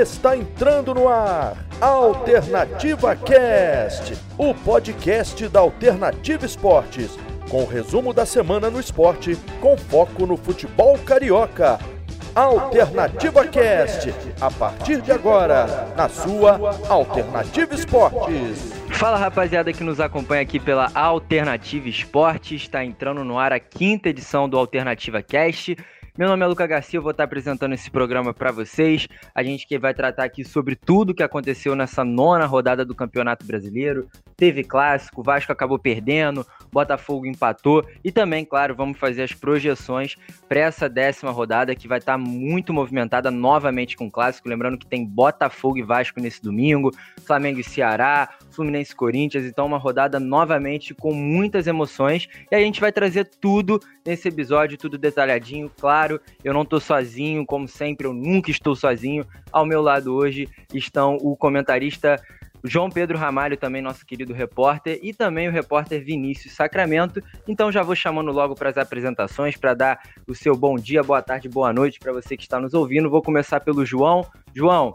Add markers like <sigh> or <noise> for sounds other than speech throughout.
Está entrando no ar Alternativa Cast, o podcast da Alternativa Esportes, com o resumo da semana no esporte, com foco no futebol carioca. Alternativa Cast, a partir de agora, na sua Alternativa Esportes. Fala rapaziada que nos acompanha aqui pela Alternativa Esportes, está entrando no ar a quinta edição do Alternativa Cast. Meu nome é Luca Garcia, eu vou estar apresentando esse programa para vocês. A gente que vai tratar aqui sobre tudo que aconteceu nessa nona rodada do Campeonato Brasileiro. Teve clássico, Vasco acabou perdendo, Botafogo empatou e também, claro, vamos fazer as projeções para essa décima rodada que vai estar muito movimentada novamente com o clássico. Lembrando que tem Botafogo e Vasco nesse domingo, Flamengo e Ceará, Fluminense Corinthians. Então, uma rodada novamente com muitas emoções e a gente vai trazer tudo nesse episódio, tudo detalhadinho, claro claro, eu não estou sozinho, como sempre, eu nunca estou sozinho. Ao meu lado hoje estão o comentarista João Pedro Ramalho, também nosso querido repórter, e também o repórter Vinícius Sacramento. Então já vou chamando logo para as apresentações, para dar o seu bom dia, boa tarde, boa noite para você que está nos ouvindo. Vou começar pelo João. João,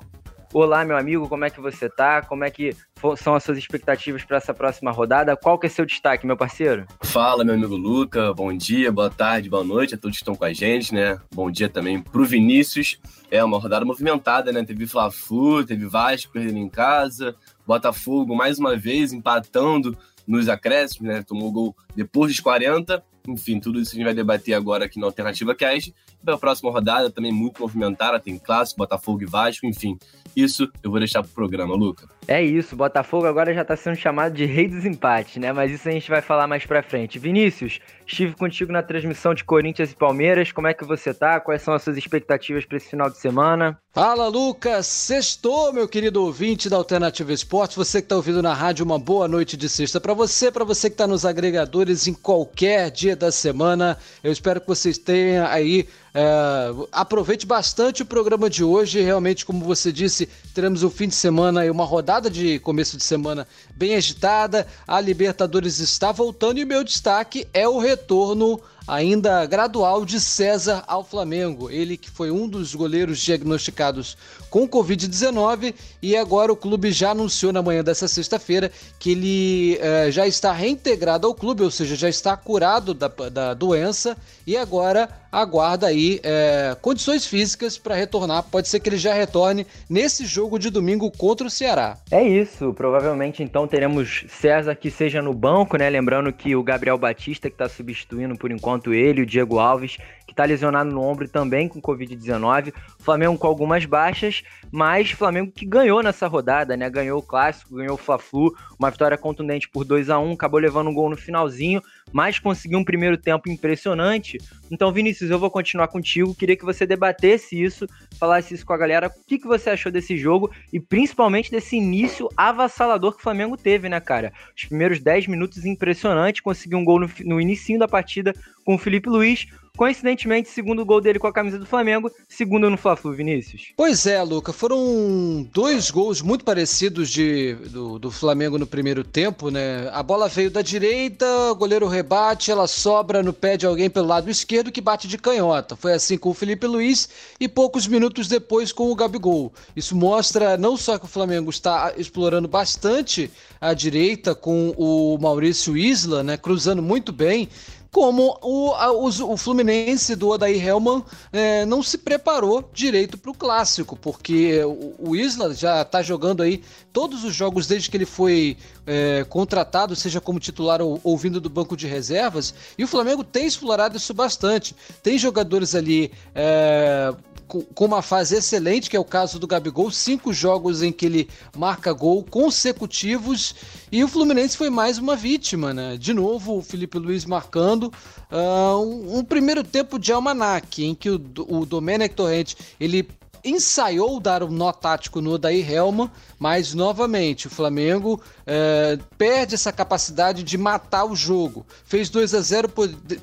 Olá, meu amigo, como é que você tá? Como é que são as suas expectativas para essa próxima rodada? Qual que é seu destaque, meu parceiro? Fala, meu amigo Luca. Bom dia, boa tarde, boa noite a todos que estão com a gente, né? Bom dia também pro Vinícius. É uma rodada movimentada, né? Teve Fla-Flu, teve Vasco perdendo em casa, Botafogo mais uma vez empatando nos acréscimos, né? Tomou gol depois dos 40 enfim, tudo isso a gente vai debater agora aqui na Alternativa Cast. A próxima rodada, também muito movimentada, tem clássico, Botafogo e Vasco, enfim. Isso eu vou deixar pro programa, Luca. É isso, Botafogo agora já está sendo chamado de rei dos empates, né? Mas isso a gente vai falar mais pra frente. Vinícius, estive contigo na transmissão de Corinthians e Palmeiras. Como é que você tá? Quais são as suas expectativas para esse final de semana? Fala, Lucas! Sextou, meu querido ouvinte da Alternativa Esportes. Você que está ouvindo na rádio, uma boa noite de sexta para você, para você que está nos agregadores em qualquer dia da semana. Eu espero que vocês tenham aí. É, aproveite bastante o programa de hoje. Realmente, como você disse, teremos um fim de semana e uma rodada de começo de semana bem agitada. A Libertadores está voltando e o meu destaque é o retorno ainda gradual de César ao Flamengo. Ele que foi um dos goleiros diagnosticados com Covid-19 e agora o clube já anunciou na manhã dessa sexta-feira que ele eh, já está reintegrado ao clube, ou seja, já está curado da, da doença e agora aguarda aí eh, condições físicas para retornar. Pode ser que ele já retorne nesse jogo de domingo contra o Ceará. É isso, provavelmente então teremos César que seja no banco, né? Lembrando que o Gabriel Batista que está substituindo por enquanto quanto ele, o Diego Alves, que está lesionado no ombro também com Covid-19. Flamengo com algumas baixas, mas Flamengo que ganhou nessa rodada, né? Ganhou o clássico, ganhou o Fla-Flu, uma vitória contundente por 2 a 1 acabou levando um gol no finalzinho, mas conseguiu um primeiro tempo impressionante. Então, Vinícius, eu vou continuar contigo. Queria que você debatesse isso, falasse isso com a galera. O que, que você achou desse jogo e principalmente desse início avassalador que o Flamengo teve, né, cara? Os primeiros 10 minutos impressionante, conseguiu um gol no, no início da partida com o Felipe Luiz. Coincidentemente, segundo gol dele com a camisa do Flamengo, segundo no Fla-Flu, Vinícius. Pois é, Luca, foram dois gols muito parecidos de, do, do Flamengo no primeiro tempo, né? A bola veio da direita, o goleiro rebate, ela sobra no pé de alguém pelo lado esquerdo que bate de canhota. Foi assim com o Felipe Luiz e poucos minutos depois com o Gabigol. Isso mostra não só que o Flamengo está explorando bastante a direita com o Maurício Isla, né? Cruzando muito bem como o, a, o, o, Fluminense do Odair Helman é, não se preparou direito para o clássico, porque o, o, Isla já está jogando aí todos os jogos desde que ele foi é, contratado, seja como titular ou, ou vindo do banco de reservas, e o Flamengo tem explorado isso bastante. Tem jogadores ali é, com uma fase excelente, que é o caso do Gabigol, cinco jogos em que ele marca gol consecutivos, e o Fluminense foi mais uma vítima, né? De novo, o Felipe Luiz marcando. Uh, um, um, primeiro tempo de almanac, em que o, o Domenech Torrente ele ensaiou dar um nó tático no Odair Helman, mas novamente o Flamengo é, perde essa capacidade de matar o jogo. Fez 2 a 0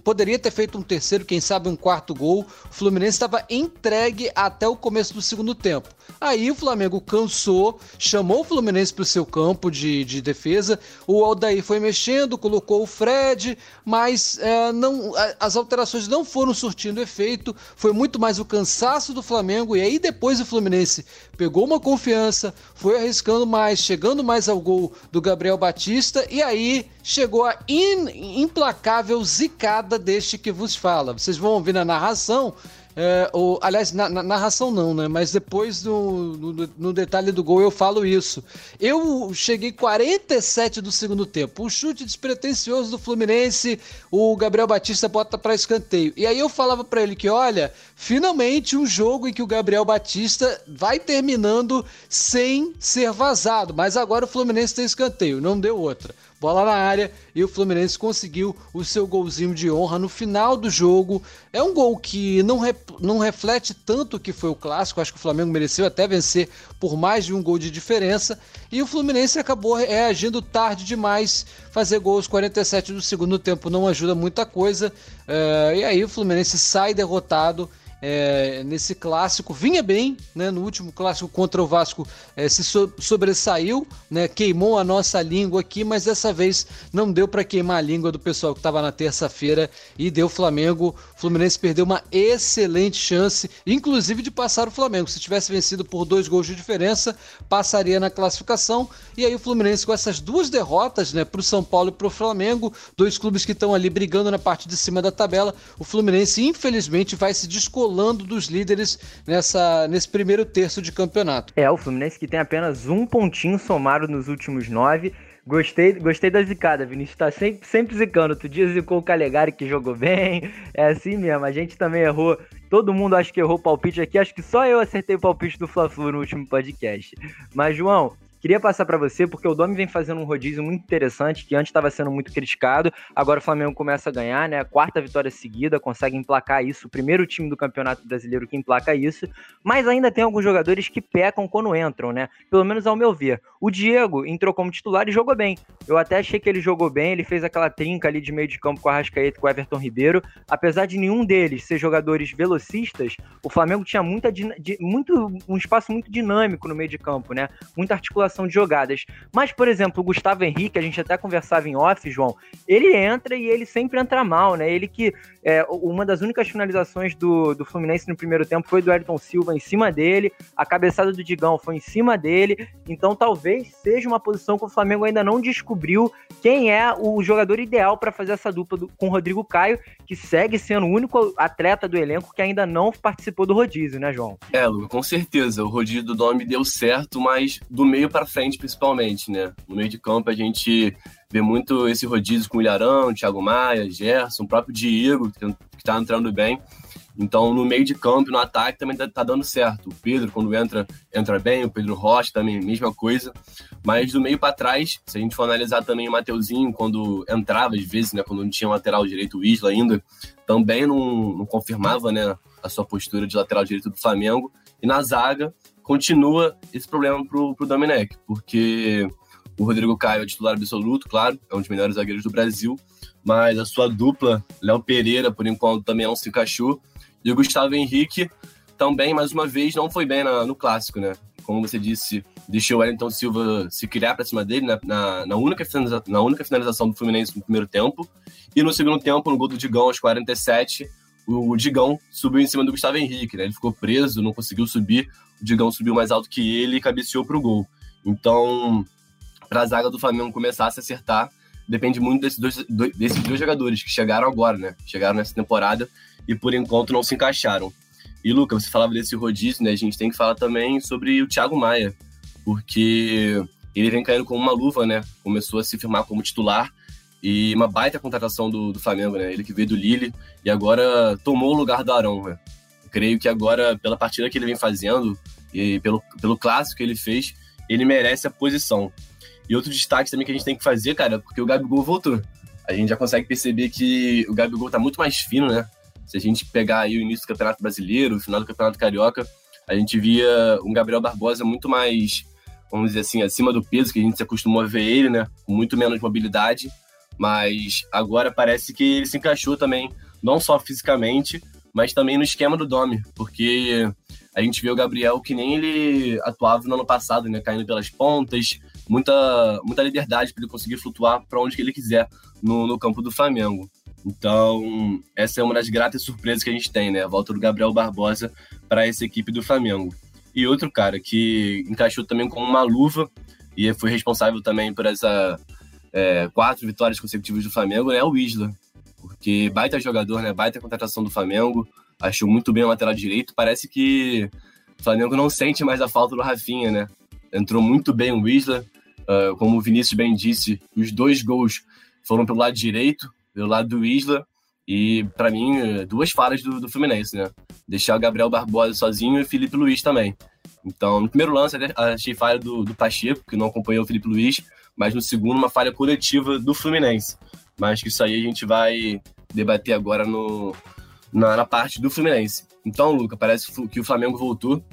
poderia ter feito um terceiro, quem sabe um quarto gol. O Fluminense estava entregue até o começo do segundo tempo. Aí o Flamengo cansou, chamou o Fluminense para o seu campo de, de defesa. O Odair foi mexendo, colocou o Fred, mas é, não, as alterações não foram surtindo efeito. Foi muito mais o cansaço do Flamengo e aí depois o Fluminense pegou uma confiança, foi arriscando mais, chegando mais ao gol do Gabriel Batista e aí chegou a in, implacável zicada deste que vos fala. Vocês vão ouvir na narração é, o, aliás, na, na, narração não, né? Mas depois no, no, no, detalhe do gol eu falo isso. Eu cheguei 47 do segundo tempo. Um chute despretensioso do Fluminense, o Gabriel Batista bota para escanteio. E aí eu falava para ele que, olha, finalmente um jogo em que o Gabriel Batista vai terminando sem ser vazado. Mas agora o Fluminense tem escanteio, não deu outra bola na área e o Fluminense conseguiu o seu golzinho de honra no final do jogo. É um gol que não, re, não reflete tanto o que foi o clássico, acho que o Flamengo mereceu até vencer por mais de um gol de diferença e o Fluminense acabou reagindo tarde demais. Fazer gols 47 do segundo tempo não ajuda muita coisa, uh, e aí o Fluminense sai derrotado é, nesse clássico. Vinha bem, né? No último clássico contra o Vasco é, se so sobressaiu, né? Queimou a nossa língua aqui, mas dessa vez não deu para queimar a língua do pessoal que estava na terça-feira e deu Flamengo. O Fluminense perdeu uma excelente chance, inclusive de passar o Flamengo. Se tivesse vencido por dois gols de diferença, passaria na classificação. E aí o Fluminense com essas duas derrotas, né? Para o São Paulo e para o Flamengo, dois clubes que estão ali brigando na parte de cima da tabela. O Fluminense infelizmente vai se descolar descolando dos líderes nessa, nesse primeiro terço de campeonato. É, o Fluminense que tem apenas um pontinho somado nos últimos nove. Gostei, gostei da zicada, Vinícius tá sempre, sempre zicando. Tu dia zicou o Calegari que jogou bem. <laughs> É assim mesmo, a gente também errou. Todo mundo acha que errou o palpite aqui. Acho que só eu acertei o palpite do Fla-Flu no último podcast. Mas, João, Queria passar para você, porque o Domi vem fazendo um rodízio muito interessante, que antes estava sendo muito criticado, agora o Flamengo começa a ganhar, né? Quarta vitória seguida, consegue emplacar isso, o primeiro time do Campeonato Brasileiro que emplaca isso, mas ainda tem alguns jogadores que pecam quando entram, né? Pelo menos ao meu ver. O Diego entrou como titular e jogou bem. Eu até achei que ele jogou bem, ele fez aquela trinca ali de meio de campo com a Rascaeta e com o Everton Ribeiro. Apesar de nenhum deles ser jogadores velocistas, o Flamengo tinha muita, muito, um espaço muito dinâmico no meio de campo, né? Muita articulação de jogadas. Mas, por exemplo, o Gustavo Henrique, a gente até conversava em off, João, ele entra e ele sempre entra mal, né? Ele que é, uma das únicas finalizações do, do Fluminense no primeiro tempo foi do Ayrton Silva em cima dele, a cabeçada do Digão foi em cima dele, então talvez seja uma posição que o Flamengo ainda não descobriu quem é o jogador ideal para fazer essa dupla do, com o Rodrigo Caio, que segue sendo o único atleta do elenco que ainda não participou do rodízio, né, João? É, Lu, com certeza. O rodízio do nome deu certo, mas do meio para frente, principalmente, né? No meio de campo a gente vê muito esse rodízio com o Ilharão, Thiago Maia, Gerson, o próprio Diego, que tá entrando bem. Então, no meio de campo, no ataque, também tá, tá, dando certo. O Pedro, quando entra, entra bem. O Pedro Rocha também, mesma coisa. Mas do meio para trás, se a gente for analisar também o Mateuzinho, quando entrava, às vezes, né, quando não tinha lateral direito, o Isla ainda, também não, não confirmava né, a sua postura de lateral direito do Flamengo. E na zaga, continua esse problema pro, pro Domenech, porque o Rodrigo Caio é titular absoluto, claro, é um dos melhores zagueiros do Brasil, mas a sua dupla, Léo Pereira, por enquanto, também não se encaixou. E o Gustavo Henrique também, mais uma vez, não foi bem na, no clássico, né? Como você disse, deixou o Wellington Silva se criar para cima dele na, na, na, única na única finalização do Fluminense no primeiro tempo. E no segundo tempo, no gol do Digão, aos 47, o Digão subiu em cima do Gustavo Henrique, né? Ele ficou preso, não conseguiu subir. O Digão subiu mais alto que ele e cabeceou para o gol. Então, para a zaga do Flamengo começar a se acertar, depende muito desses dois, desses dois jogadores que chegaram agora, né? Chegaram nessa temporada e por enquanto não se encaixaram. E Luca, você falava desse rodízio, né? A gente tem que falar também sobre o Thiago Maia, porque ele vem caindo como uma luva, né? Começou a se firmar como titular e uma baita contratação do, do Flamengo, né? Ele que veio do Lille e agora tomou o lugar do Arão, né? Creio que agora, pela partida que ele vem fazendo e pelo, pelo clássico que ele fez, ele merece a posição. E outro destaque também que a gente tem que fazer, cara, porque o Gabigol voltou. A gente já consegue perceber que o Gabigol tá muito mais fino, né? Se a gente pegar aí o início do Campeonato Brasileiro, o final do Campeonato Carioca, a gente via um Gabriel Barbosa muito mais, vamos dizer assim, acima do peso que a gente se acostumou a ver ele, né? Com muito menos mobilidade. Mas agora parece que ele se encaixou também, não só fisicamente, mas também no esquema do Domi, porque a gente vê o Gabriel que nem ele atuava no ano passado, né? Caindo pelas pontas, muita, muita liberdade para ele conseguir flutuar para onde que ele quiser no, no campo do Flamengo. Então, essa é uma das gratas surpresas que a gente tem, né? A volta do Gabriel Barbosa para essa equipe do Flamengo. E outro cara que encaixou também com uma luva e foi responsável também por essa é, quatro vitórias consecutivas do Flamengo é o Isla. Porque baita jogador, né? Baita contratação do Flamengo. Achou muito bem o lateral direito. Parece que o Flamengo não sente mais a falta do Rafinha, né? Entrou muito bem o Isla. Uh, como o Vinícius bem disse, os dois gols foram pelo lado direito, pelo lado do Isla. E, para mim, duas falhas do, do, Fluminense, né? Deixar o Gabriel Barbosa sozinho e o Felipe Luiz também. Então, no primeiro lance, achei falha do, do Pacheco, que não acompanhou o Felipe Luiz, mas no segundo, uma falha coletiva do Fluminense. Mas que isso aí a gente vai debater agora no, na, na parte do Fluminense. Então, Luca, parece que o Flamengo voltou,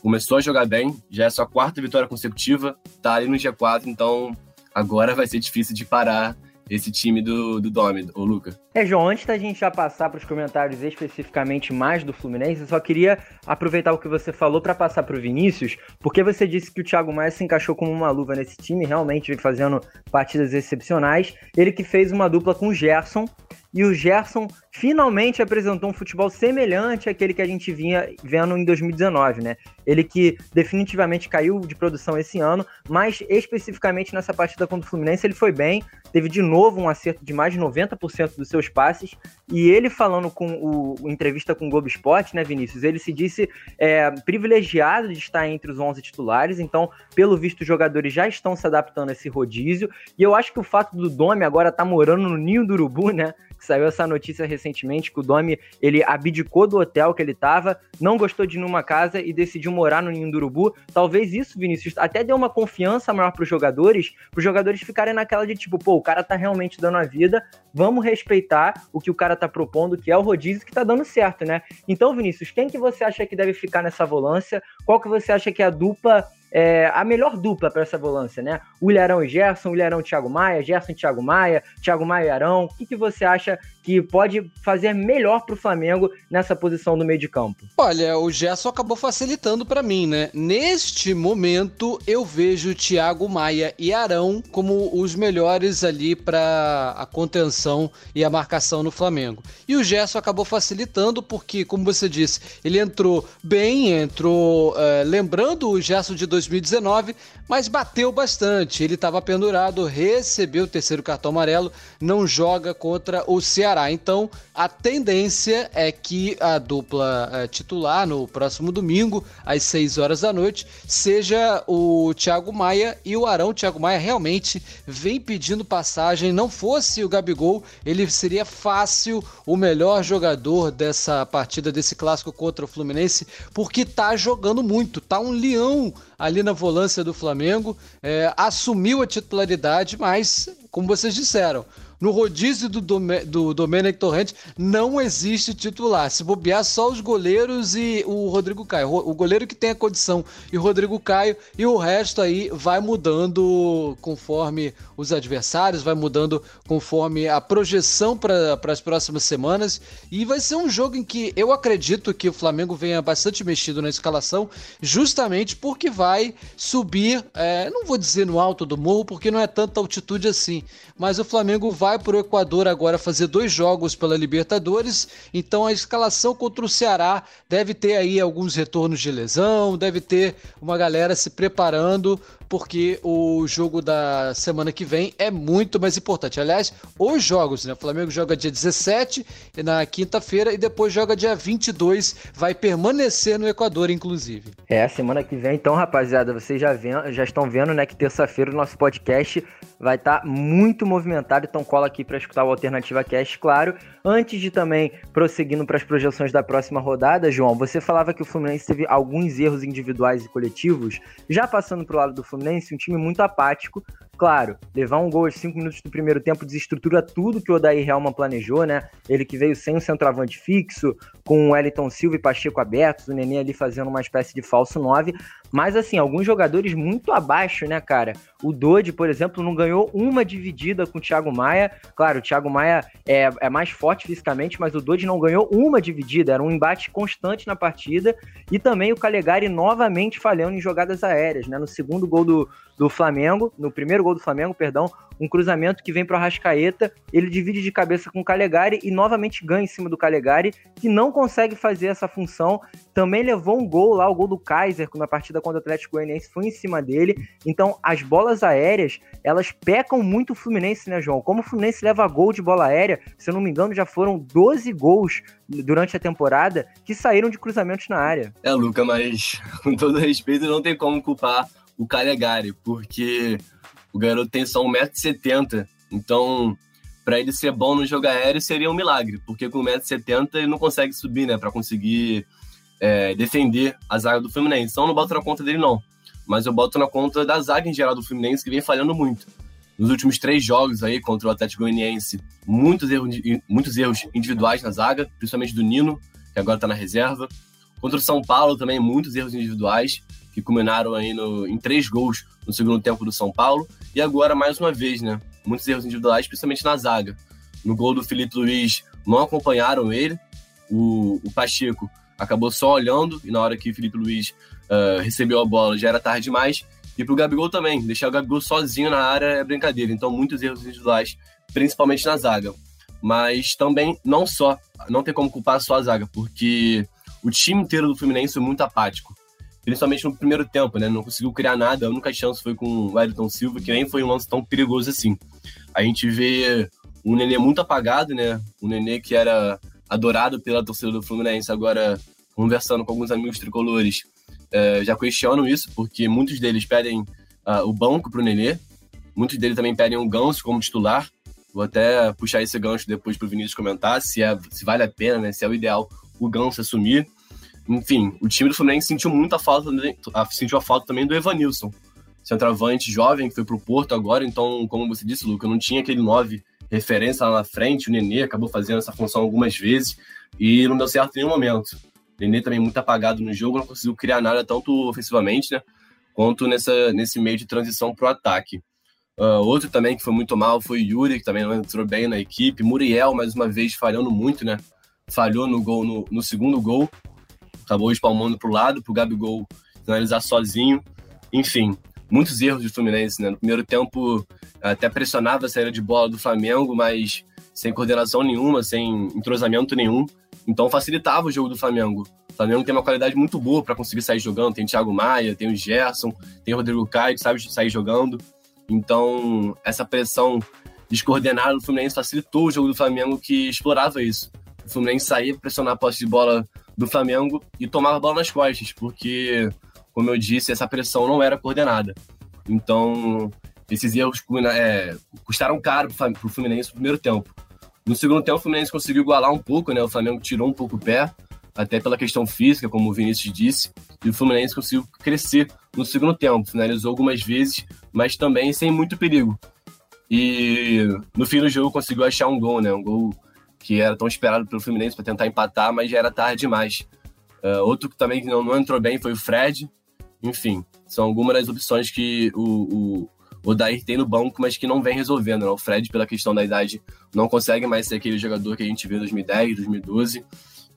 começou a jogar bem, já é sua quarta vitória consecutiva, tá ali no G4, então agora vai ser difícil de parar esse time do, do Domi, o Luca. É, João, antes da gente já passar para os comentários especificamente mais do Fluminense, eu só queria aproveitar o que você falou para passar para o Vinícius, porque você disse que o Thiago Maia se encaixou como uma luva nesse time, realmente vem fazendo partidas excepcionais. Ele que fez uma dupla com o Gerson, e o Gerson finalmente apresentou um futebol semelhante àquele que a gente vinha vendo em 2019, né? Ele que definitivamente caiu de produção esse ano, mas especificamente nessa partida contra o Fluminense ele foi bem, teve de novo um acerto de mais de 90% dos seus passes, e ele falando com o, entrevista com o Globo Esporte, né, Vinícius, ele se disse é, privilegiado de estar entre os 11 titulares, então, pelo visto, os jogadores já estão se adaptando a esse rodízio, e eu acho que o fato do Domi agora estar tá morando no Ninho do Urubu, né, Saiu essa notícia recentemente que o Domi ele abdicou do hotel que ele estava, não gostou de ir numa casa e decidiu morar no Ninho do Urubu. Talvez isso, Vinícius, até deu uma confiança maior para os jogadores, para os jogadores ficarem naquela de tipo, pô, o cara tá realmente dando a vida, vamos respeitar o que o cara tá propondo, que é o rodízio que tá dando certo, né? Então, Vinícius, quem que você acha que deve ficar nessa volância? Qual que você acha que é a dupla é, a melhor dupla para essa volância, né? O Ilharão e Gerson, o Ilharão e Thiago Maia, Gerson e Thiago Maia, Thiago Maia e Arão. O que, que você acha que pode fazer melhor para o Flamengo nessa posição do meio de campo? Olha, o Gerson acabou facilitando para mim, né? Neste momento, eu vejo Thiago Maia e Arão como os melhores ali para a contenção e a marcação no Flamengo. E o Gerson acabou facilitando porque, como você disse, ele entrou bem, entrou uh, lembrando o Gerson de 2019, mas bateu bastante. Ele estava pendurado, recebeu o terceiro cartão amarelo, não joga contra o Ceará. Então, a tendência é que a dupla é, titular no próximo domingo, às 6 horas da noite, seja o Thiago Maia e o Arão. O Thiago Maia realmente vem pedindo passagem. Não fosse o Gabigol, ele seria fácil o melhor jogador dessa partida, desse clássico contra o Fluminense, porque tá jogando muito, tá um leão ali na volância do Flamengo, é, assumiu a titularidade, mas, como vocês disseram, no rodízio do, Dome, do Torrente não existe titular. Se bobear, só os goleiros e o Rodrigo Caio. O goleiro que tem a condição e o Rodrigo Caio. E o resto aí vai mudando conforme os adversários, vai mudando conforme a projeção para as próximas semanas. E vai ser um jogo em que eu acredito que o Flamengo venha bastante mexido na escalação, justamente porque vai subir, é, não vou dizer no alto do morro, porque não é tanta altitude assim, mas o Flamengo vai vai para o Equador agora fazer dois jogos pela Libertadores, então a escalação contra o Ceará deve ter aí alguns retornos de lesão, deve ter uma galera se preparando porque o jogo da semana que vem é muito mais importante. Aliás, os jogos, né? O Flamengo joga dia 17 na quinta-feira e depois joga dia 22, vai permanecer no Equador, inclusive. É, semana que vem, então, rapaziada, vocês já, vendo, já estão vendo, né, que terça-feira o nosso podcast vai estar tá muito movimentado, então cola aqui para escutar o Alternativa Cast, claro. Antes de também prosseguindo para as projeções da próxima rodada, João, você falava que o Fluminense teve alguns erros individuais e coletivos, já passando para o lado do Fluminense Fluminense um time muito apático. Claro, levar um gol aos 5 minutos do primeiro tempo desestrutura tudo que o Odair Helman planejou, né? Ele que veio sem um centroavante fixo, com o Wellington Silva e Pacheco abertos, o Nenê ali fazendo uma espécie de falso 9. Mas, assim, alguns jogadores muito abaixo, né, cara? O Dodi, por exemplo, não ganhou uma dividida com o Thiago Maia. Claro, o Thiago Maia é, é mais forte fisicamente, mas o Dodi não ganhou uma dividida. Era um embate constante na partida. E também o Calegari novamente falhando em jogadas aéreas, né? No segundo gol do, do Flamengo, no primeiro gol do Flamengo, perdão, um cruzamento que vem para o Arrascaeta, ele divide de cabeça com o Calegari e novamente ganha em cima do Calegari, que não consegue fazer essa função. Também levou um gol lá, o gol do Kaiser, na partida contra o Atlético Goianiense, foi em cima dele. Então, as bolas aéreas, elas pecam muito o Fluminense, né, João? Como o Fluminense leva gol de bola aérea, se eu não me engano, já foram 12 gols durante a temporada que saíram de cruzamentos na área. É, Luca, mas <laughs> com todo respeito, não tem como culpar o Calegari, porque o garoto tem só 1,70m, então para ele ser bom no jogo aéreo seria um milagre, porque com 1,70m ele não consegue subir, né, para conseguir é, defender a zaga do Fluminense. Então não boto na conta dele, não. Mas eu boto na conta da zaga em geral do Fluminense, que vem falhando muito. Nos últimos três jogos aí contra o Atlético Goianiense, muitos erros, muitos erros individuais na zaga, principalmente do Nino, que agora está na reserva. Contra o São Paulo também, muitos erros individuais, que culminaram aí no, em três gols no segundo tempo do São Paulo. E agora, mais uma vez, né? Muitos erros individuais, principalmente na zaga. No gol do Felipe Luiz, não acompanharam ele. O, o Pacheco acabou só olhando, e na hora que o Felipe Luiz uh, recebeu a bola já era tarde demais. E pro Gabigol também, deixar o Gabigol sozinho na área é brincadeira. Então, muitos erros individuais, principalmente na zaga. Mas também, não só, não tem como culpar só a zaga, porque o time inteiro do Fluminense foi muito apático principalmente no primeiro tempo, né? Não conseguiu criar nada. A única chance foi com o Wellington Silva, que nem foi um lance tão perigoso assim. A gente vê um Nenê muito apagado, né? Um Nenê que era adorado pela torcida do Fluminense, agora conversando com alguns amigos tricolores, é, já questionam isso, porque muitos deles pedem uh, o banco para o Nenê, muitos deles também pedem o Ganso como titular. Vou até puxar esse gancho depois para o Vinícius comentar se, é, se vale a pena, né? Se é o ideal o Ganso assumir. Enfim, o time do Fluminense sentiu muita falta, sentiu a falta também do Evanilson, centroavante jovem que foi pro Porto agora, então, como você disse, Luca, não tinha aquele 9 referência lá na frente, o Nenê acabou fazendo essa função algumas vezes e não deu certo em nenhum momento. O Nenê também muito apagado no jogo, não conseguiu criar nada tanto ofensivamente, né, quanto nessa, nesse meio de transição pro ataque. Uh, outro também que foi muito mal foi o Yuri, que também não entrou bem na equipe. Muriel, mais uma vez, falhando muito, né? Falhou no gol no, no segundo gol acabou espalmando para o lado, para o Gabigol finalizar sozinho. Enfim, muitos erros do Fluminense, né? No primeiro tempo, até pressionava a saída de bola do Flamengo, mas sem coordenação nenhuma, sem entrosamento nenhum. Então facilitava o jogo do Flamengo. O Flamengo tem uma qualidade muito boa para conseguir sair jogando. Tem o Thiago Maia, tem o Gerson, tem o Rodrigo Caio, que sabe sair jogando. Então, essa pressão descoordenada do Fluminense facilitou o jogo do Flamengo, que explorava isso. O Fluminense saía, pressionar a posse de bola do Flamengo e tomava a bola nas costas, porque, como eu disse, essa pressão não era coordenada. Então, esses erros é, custaram caro para o Fluminense no primeiro tempo. No segundo tempo, o Fluminense conseguiu igualar um pouco, né? O Flamengo tirou um pouco o pé, até pela questão física, como o Vinícius disse, e o Fluminense conseguiu crescer no segundo tempo. Finalizou algumas vezes, mas também sem muito perigo. E no fim do jogo conseguiu achar um gol, né? Um gol que era tão esperado pelo Fluminense para tentar empatar, mas já era tarde demais. Uh, outro que também não, não, entrou bem foi o Fred. Enfim, são algumas das opções que o, o, o Dair tem no banco, mas que não vem resolvendo. Né? O Fred, pela questão da idade, não consegue mais ser aquele jogador que a gente viu em 2010, 2012.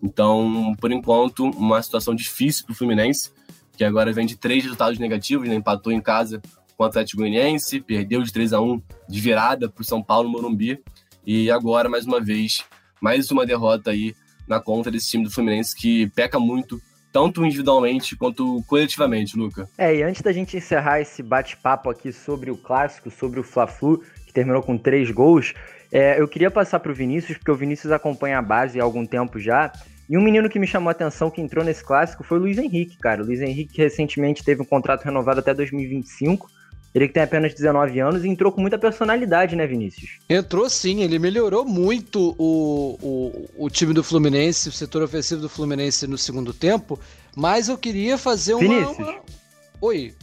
Então, por enquanto, uma situação difícil para o Fluminense, que agora vem de três resultados negativos, né? empatou em casa com o Atlético Goianiense, perdeu de 3 a 1 de virada para o São Paulo Morumbi, e agora, mais uma vez, mais uma derrota aí na conta desse time do Fluminense que peca muito, tanto individualmente quanto coletivamente, Luca. É, e antes da gente encerrar esse bate-papo aqui sobre o clássico, sobre o Fla-Flu, que terminou com três gols, é, eu queria passar para o Vinícius, porque o Vinícius acompanha a base há algum tempo já. E um menino que me chamou a atenção que entrou nesse clássico foi o Luiz Henrique, cara. O Luiz Henrique recentemente teve um contrato renovado até 2025 ele que tem apenas 19 anos e entrou com muita personalidade, né, Vinícius? Entrou sim, ele melhorou muito o, o, o time do Fluminense, o setor ofensivo do Fluminense no segundo tempo, mas eu queria fazer uma... Vinícius. Uma... Oi.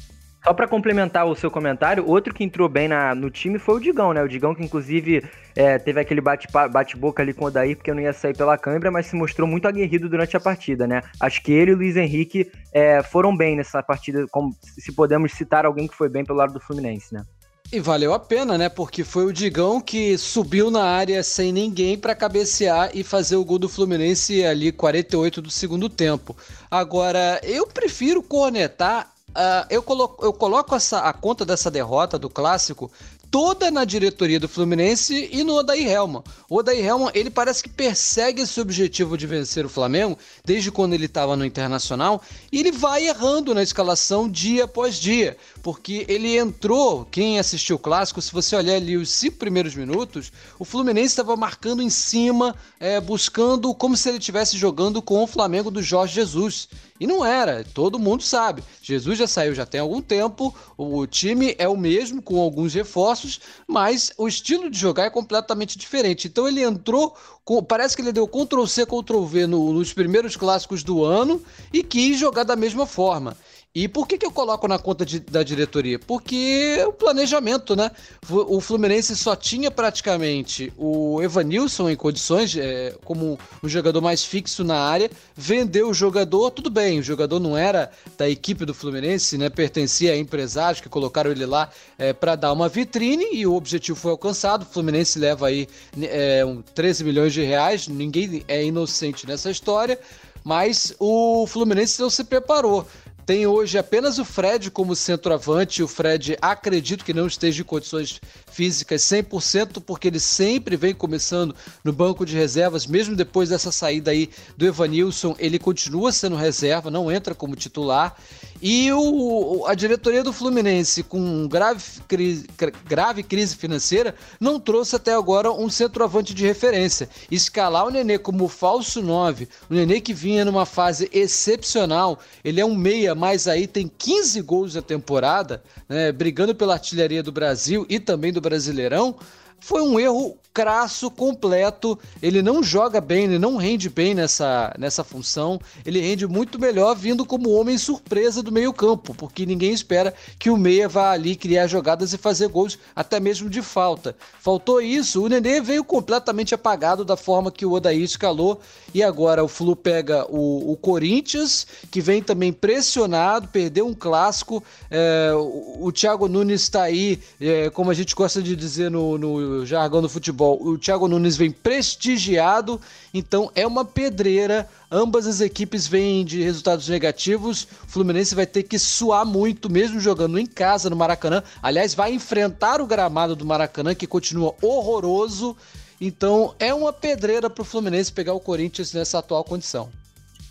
Só para complementar o seu comentário, outro que entrou bem na, no time foi o Digão, né? O Digão que inclusive é, teve aquele bate-boca bate ali com o Odair porque não ia sair pela câimbra, mas se mostrou muito aguerrido durante a partida, né? Acho que ele e o Luiz Henrique é, foram bem nessa partida, como se podemos citar alguém que foi bem pelo lado do Fluminense, né? E valeu a pena, né? Porque foi o Digão que subiu na área sem ninguém para cabecear e fazer o gol do Fluminense ali 48 do segundo tempo. Agora, eu prefiro cornetar uh, eu, coloco, eu coloco essa, a conta dessa derrota do clássico toda na diretoria do Fluminense e no Odair Helman. O Odair Helman, ele parece que persegue esse objetivo de vencer o Flamengo desde quando ele estava no Internacional e ele vai errando na escalação dia após dia, porque ele entrou, quem assistiu o clássico, se você olhar ali os cinco primeiros minutos, o Fluminense estava marcando em cima, é, buscando como se ele estivesse jogando com o Flamengo do Jorge Jesus. E não era, todo mundo sabe. Jesus já saiu já tem algum tempo, o time é o mesmo, com alguns reforços, mas o estilo de jogar é completamente diferente. Então ele entrou, com, parece que ele deu Ctrl C, Ctrl V no, nos primeiros clássicos do ano e quis jogar da mesma forma. E por que, que eu coloco na conta de, da diretoria? Porque o planejamento, né? O Fluminense só tinha praticamente o Evanilson em condições, é, como um jogador mais fixo na área, vendeu o jogador, tudo bem, o jogador não era da equipe do Fluminense, né? Pertencia a empresários que colocaram ele lá é, para dar uma vitrine e o objetivo foi alcançado. O Fluminense leva aí é, um 13 milhões de reais, ninguém é inocente nessa história, mas o Fluminense não se preparou. Tem hoje apenas o Fred como centroavante. O Fred acredito que não esteja em condições físicas 100%, porque ele sempre vem começando no banco de reservas, mesmo depois dessa saída aí do Evanilson, ele continua sendo reserva, não entra como titular. E o, a diretoria do Fluminense, com grave crise, grave crise financeira, não trouxe até agora um centroavante de referência. Escalar o Nenê como falso 9, o Nenê que vinha numa fase excepcional, ele é um meia, mas aí tem 15 gols na temporada, né, brigando pela artilharia do Brasil e também do Brasileirão foi um erro crasso, completo. Ele não joga bem, ele não rende bem nessa, nessa função. Ele rende muito melhor vindo como homem surpresa do meio-campo, porque ninguém espera que o meia vá ali criar jogadas e fazer gols, até mesmo de falta. Faltou isso, o Nenê veio completamente apagado da forma que o Odair escalou. E agora o Flu pega o, o Corinthians, que vem também pressionado, perdeu um clássico. É, o, o Thiago Nunes está aí, é, como a gente gosta de dizer no, no jargão do futebol, o Thiago Nunes vem prestigiado, então é uma pedreira. Ambas as equipes vêm de resultados negativos. O Fluminense vai ter que suar muito, mesmo jogando em casa no Maracanã. Aliás, vai enfrentar o gramado do Maracanã, que continua horroroso. Então é uma pedreira para o Fluminense pegar o Corinthians nessa atual condição.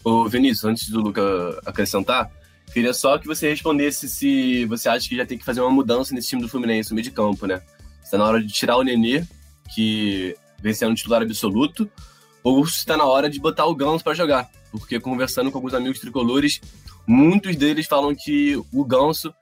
Ô Vinícius, antes do Luca acrescentar, queria só que você respondesse se você acha que já tem que fazer uma mudança nesse time do Fluminense, no meio de campo, né? Está na hora de tirar o Nenê, que vem sendo titular absoluto, ou se está na hora de botar o Ganso para jogar. Porque conversando com alguns amigos tricolores, muitos deles falam que o Ganso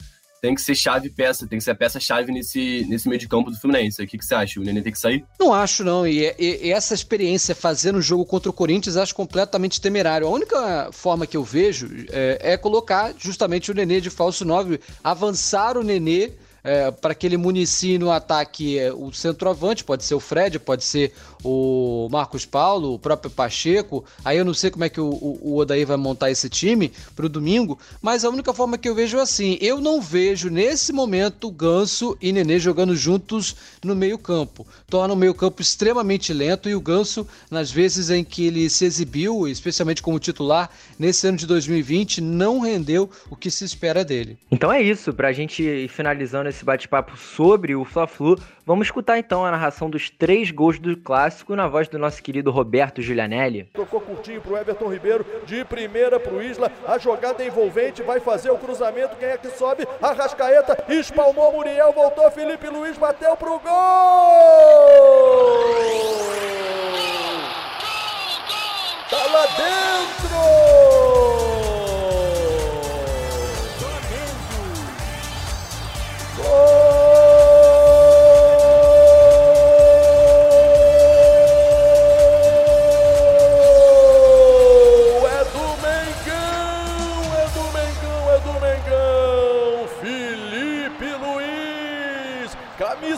tem que ser chave peça, tem que ser a peça-chave nesse, nesse meio de campo do Fluminense. O que, que você acha? O Nenê tem que sair? Não acho, não. E, e, e essa experiência fazendo o jogo contra o Corinthians acho completamente temerário. A única forma que eu vejo é, é colocar justamente o Nenê de falso 9, avançar o Nenê é, para que ele municie no ataque é, o centroavante, pode ser o Fred, pode ser o Marcos Paulo, o próprio Pacheco. Aí eu não sei como é que o, o, o vai montar esse time para o domingo, mas a única forma que eu vejo é assim: eu não vejo nesse momento Ganso e Nenê jogando juntos no meio-campo. Torna o meio-campo extremamente lento e o Ganso, nas vezes em que ele se exibiu, especialmente como titular, nesse ano de 2020, não rendeu o que se espera dele. Então é isso, para a gente ir finalizando esse bate-papo sobre o Fla-Flu, vamos escutar então a narração dos três gols do clássico na voz do nosso querido Roberto Giulianelli. Tocou curtinho pro Everton Ribeiro, de primeira pro Isla, a jogada envolvente, vai fazer o cruzamento, quem é que sobe? Arrascaeta, espalmou Muriel, voltou Felipe Luiz, bateu pro gol! Tá lá dentro!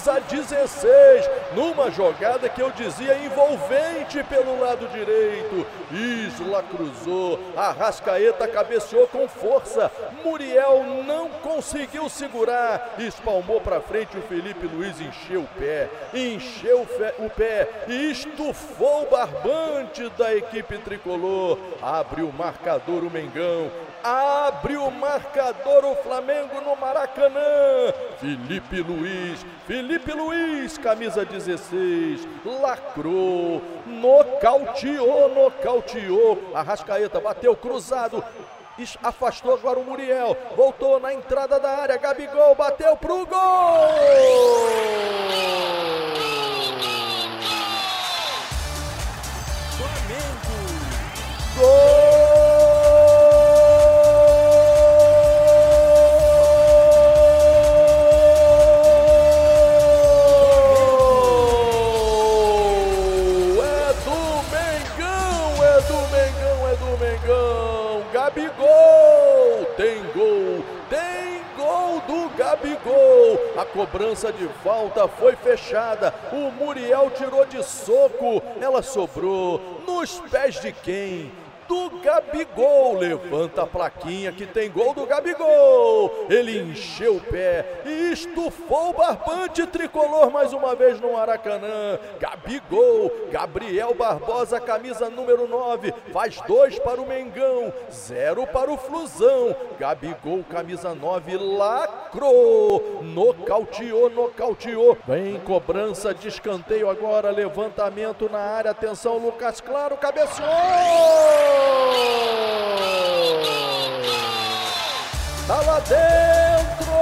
Camisa 16, numa jogada que eu dizia envolvente pelo lado direito. Isla cruzou, Arrascaeta cabeceou com força. Muriel não conseguiu segurar, espalmou para frente o Felipe Luiz encheu o pé, encheu o pé e estufou o barbante da equipe tricolor. Abre o marcador o Mengão Abre o marcador o Flamengo no Maracanã. Felipe Luiz, Felipe Luiz, camisa 16, lacrou, nocauteou, nocauteou. Arrascaeta bateu cruzado, afastou agora o Muriel, voltou na entrada da área, Gabigol bateu pro gol! Flamengo! Gol! A cobrança de falta foi fechada. O Muriel tirou de soco. Ela sobrou nos pés de quem? Do Gabigol. Levanta a plaquinha que tem gol do Gabigol. Ele encheu o pé e estufou o barbante tricolor mais uma vez no Maracanã. Gabigol, Gabriel Barbosa, camisa número 9, faz dois para o Mengão, zero para o Flusão. Gabigol, camisa 9, lacrou, nocauteou, nocauteou. Vem cobrança de escanteio agora, levantamento na área, atenção, Lucas Claro, cabeceou! Tá lá dentro!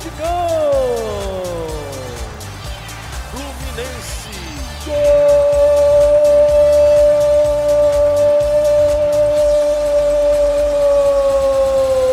Digão! Fluminense!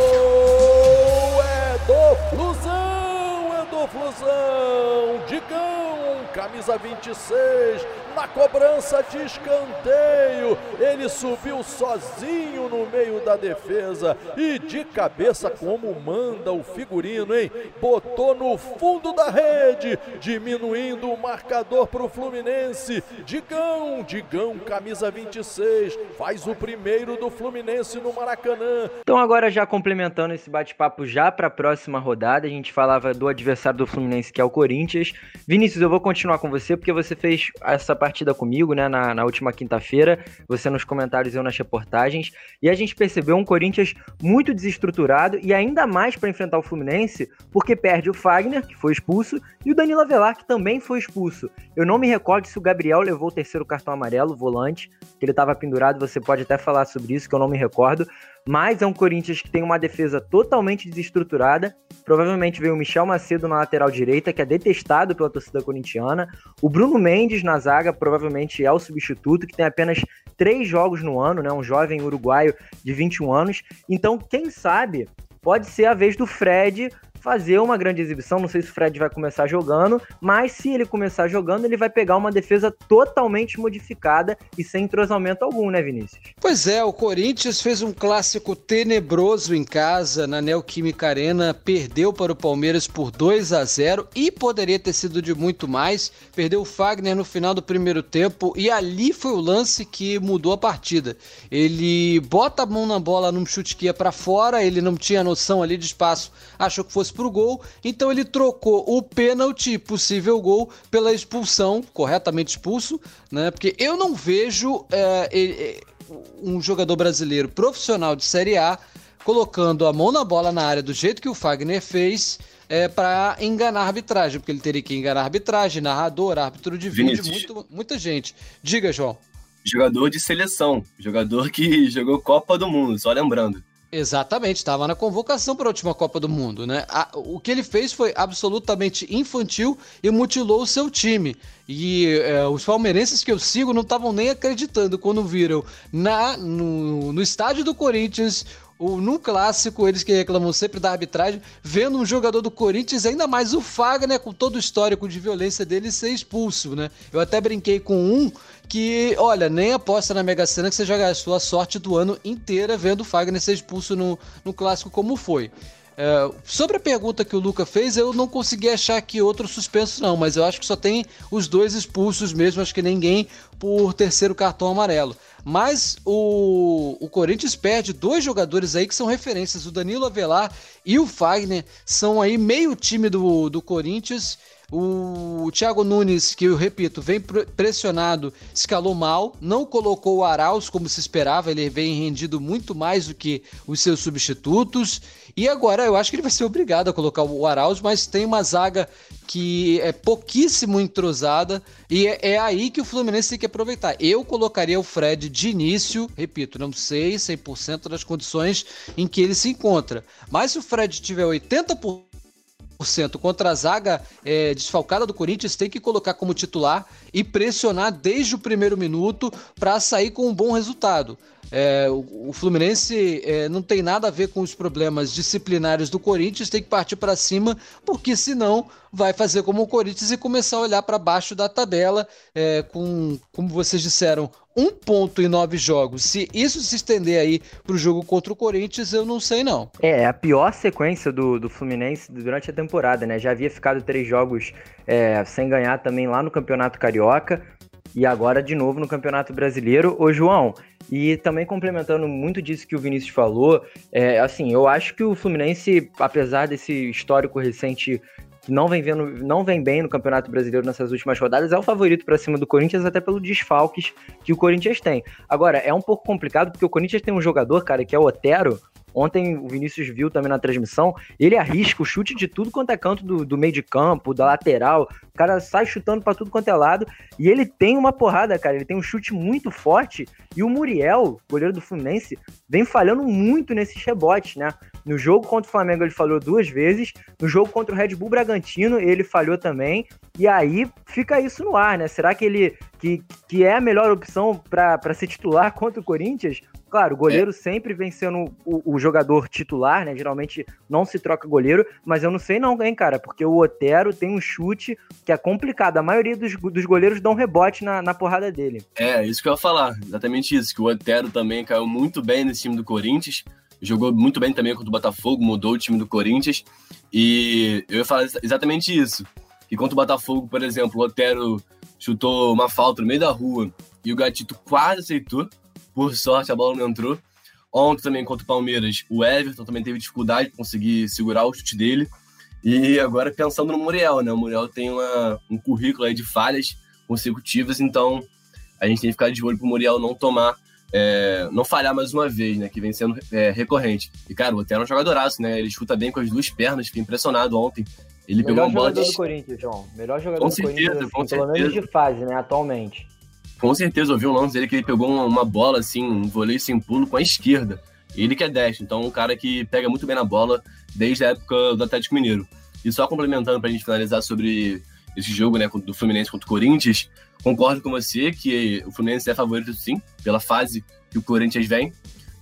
Gol! É do Flusão! É do Flusão! Digão! Camisa 26 na cobrança de escanteio. Ele subiu sozinho no meio da defesa e de cabeça, como manda o figurino, hein? Botou no fundo da rede, diminuindo o marcador para o Fluminense. Digão, Digão, camisa 26, faz o primeiro do Fluminense no Maracanã. Então, agora já complementando esse bate-papo já para a próxima rodada, a gente falava do adversário do Fluminense, que é o Corinthians. Vinícius, eu vou continuar com você porque você fez essa parte partida comigo, né, na, na última quinta-feira, você nos comentários e eu nas reportagens, e a gente percebeu um Corinthians muito desestruturado e ainda mais para enfrentar o Fluminense, porque perde o Fagner, que foi expulso, e o Danilo Avelar, que também foi expulso. Eu não me recordo se o Gabriel levou o terceiro cartão amarelo, volante, que ele estava pendurado, você pode até falar sobre isso, que eu não me recordo, mas é um Corinthians que tem uma defesa totalmente desestruturada. Provavelmente veio o Michel Macedo na lateral direita, que é detestado pela torcida corintiana. O Bruno Mendes na zaga, provavelmente é o substituto, que tem apenas três jogos no ano, né? Um jovem uruguaio de 21 anos. Então, quem sabe, pode ser a vez do Fred fazer uma grande exibição. Não sei se o Fred vai começar jogando, mas se ele começar jogando, ele vai pegar uma defesa totalmente modificada e sem entrosamento algum, né, Vinícius? Pois é, o Corinthians fez um clássico tenebroso em casa, na Neoquímica Arena, perdeu para o Palmeiras por 2 a 0 e poderia ter sido de muito mais. Perdeu o Fagner no final do primeiro tempo e ali foi o lance que mudou a partida. Ele bota a mão na bola num chute que ia para fora, ele não tinha noção ali de espaço, achou que fosse para o gol, então ele trocou o pênalti, possível gol, pela expulsão, corretamente expulso, né? Porque eu não vejo é, um jogador brasileiro profissional de Série A colocando a mão na bola na área do jeito que o Fagner fez. É, para enganar a arbitragem, porque ele teria que enganar a arbitragem, narrador, árbitro de vídeo, muito, muita gente. Diga, João. Jogador de seleção, jogador que jogou Copa do Mundo, só lembrando. Exatamente, estava na convocação para a última Copa do Mundo, né? A, o que ele fez foi absolutamente infantil e mutilou o seu time. E é, os palmeirenses que eu sigo não estavam nem acreditando quando viram na, no, no estádio do Corinthians no clássico, eles que reclamam sempre da arbitragem, vendo um jogador do Corinthians, ainda mais o Fagner, com todo o histórico de violência dele, ser expulso, né? Eu até brinquei com um que, olha, nem aposta na Mega Sena que você já gastou a sorte do ano inteira vendo o Fagner ser expulso no, no clássico como foi. É, sobre a pergunta que o Luca fez, eu não consegui achar aqui outro suspenso, não, mas eu acho que só tem os dois expulsos mesmo, acho que ninguém por terceiro cartão amarelo. Mas o, o Corinthians perde dois jogadores aí que são referências. O Danilo Avelar e o Fagner são aí meio time do, do Corinthians. O Thiago Nunes, que eu repito, vem pressionado, escalou mal, não colocou o Arauz como se esperava, ele vem rendido muito mais do que os seus substitutos. E agora eu acho que ele vai ser obrigado a colocar o Arauz, mas tem uma zaga que é pouquíssimo entrosada e é, é, aí que o Fluminense tem que aproveitar. Eu colocaria o Fred de início, repito, não sei 100% das condições em que ele se encontra, mas se o Fred tiver 80% contra a zaga é, desfalcada do Corinthians, tem que colocar como titular e pressionar desde o primeiro minuto para sair com um bom resultado. É, o, o, Fluminense é, não tem nada a ver com os problemas disciplinares do Corinthians, tem que partir para cima, porque senão vai fazer como o Corinthians e começar a olhar para baixo da tabela, é, com, como vocês disseram, um ponto em nove jogos. Se isso se estender aí para o jogo contra o Corinthians, eu não sei não. É, a pior sequência do, do Fluminense durante a temporada, né? Já havia ficado três jogos é, sem ganhar também lá no Campeonato Carioca e agora de novo no Campeonato Brasileiro. Ô, João, e também complementando muito disso que o Vinícius falou, é, assim, eu acho que o Fluminense, apesar desse histórico recente que não vem, vendo, não vem bem no Campeonato Brasileiro nessas últimas rodadas, é o favorito para cima do Corinthians, até pelo desfalques que o Corinthians tem. Agora, é um pouco complicado porque o Corinthians tem um jogador, cara, que é o Otero, Ontem o Vinícius viu também na transmissão, ele arrisca o chute de tudo quanto é canto do, do meio de campo, da lateral. O cara sai chutando para tudo quanto é lado. E ele tem uma porrada, cara. Ele tem um chute muito forte. E o Muriel, goleiro do Fluminense, vem falhando muito nesses rebotes, né? No jogo contra o Flamengo ele falhou duas vezes. No jogo contra o Red Bull Bragantino ele falhou também. E aí fica isso no ar, né? Será que ele que, que é a melhor opção para ser titular <laughs> contra o Corinthians? Claro, o goleiro é. sempre vem sendo o, o, jogador titular, né? Geralmente não se troca goleiro, mas eu não sei não, hein, cara, porque o Otero tem um chute que é complicado. A maioria dos, dos goleiros dão rebote na, na porrada dele. É, isso que eu ia falar, exatamente isso, que o Otero também caiu muito bem nesse time do Corinthians, jogou muito bem também contra o Botafogo, mudou o time do Corinthians, e eu ia falar exatamente isso, que contra o Botafogo, por exemplo, o Otero chutou uma falta no meio da rua e o Gatito quase aceitou, por sorte, a bola não entrou. Ontem também contra o Palmeiras, o Everton também teve dificuldade de conseguir segurar o chute dele. E agora pensando no Muriel, né? O Muriel tem uma, um currículo de falhas consecutivas, então a gente tem que ficar de olho pro Muriel não tomar, é, não falhar mais uma vez, né? Que vem sendo é, recorrente. E, cara, o Otero é um jogadoraço, né? Ele chuta bem com as duas pernas, fiquei impressionado ontem. Ele Melhor pegou uma bola de... do Corinthians, João. Melhor jogador com do certeza, Corinthians, assim, pelo menos de fase, né? Atualmente com certeza ouvi um lance dele que ele pegou uma, uma, bola, assim, um voleio sem pulo com a esquerda. Ele que é destro, então um cara que pega muito bem na bola desde a época do Atlético Mineiro. E só complementando para a gente finalizar sobre esse jogo né, do Fluminense contra o Corinthians, concordo com você que o Fluminense é favorito sim, pela fase que o Corinthians vem,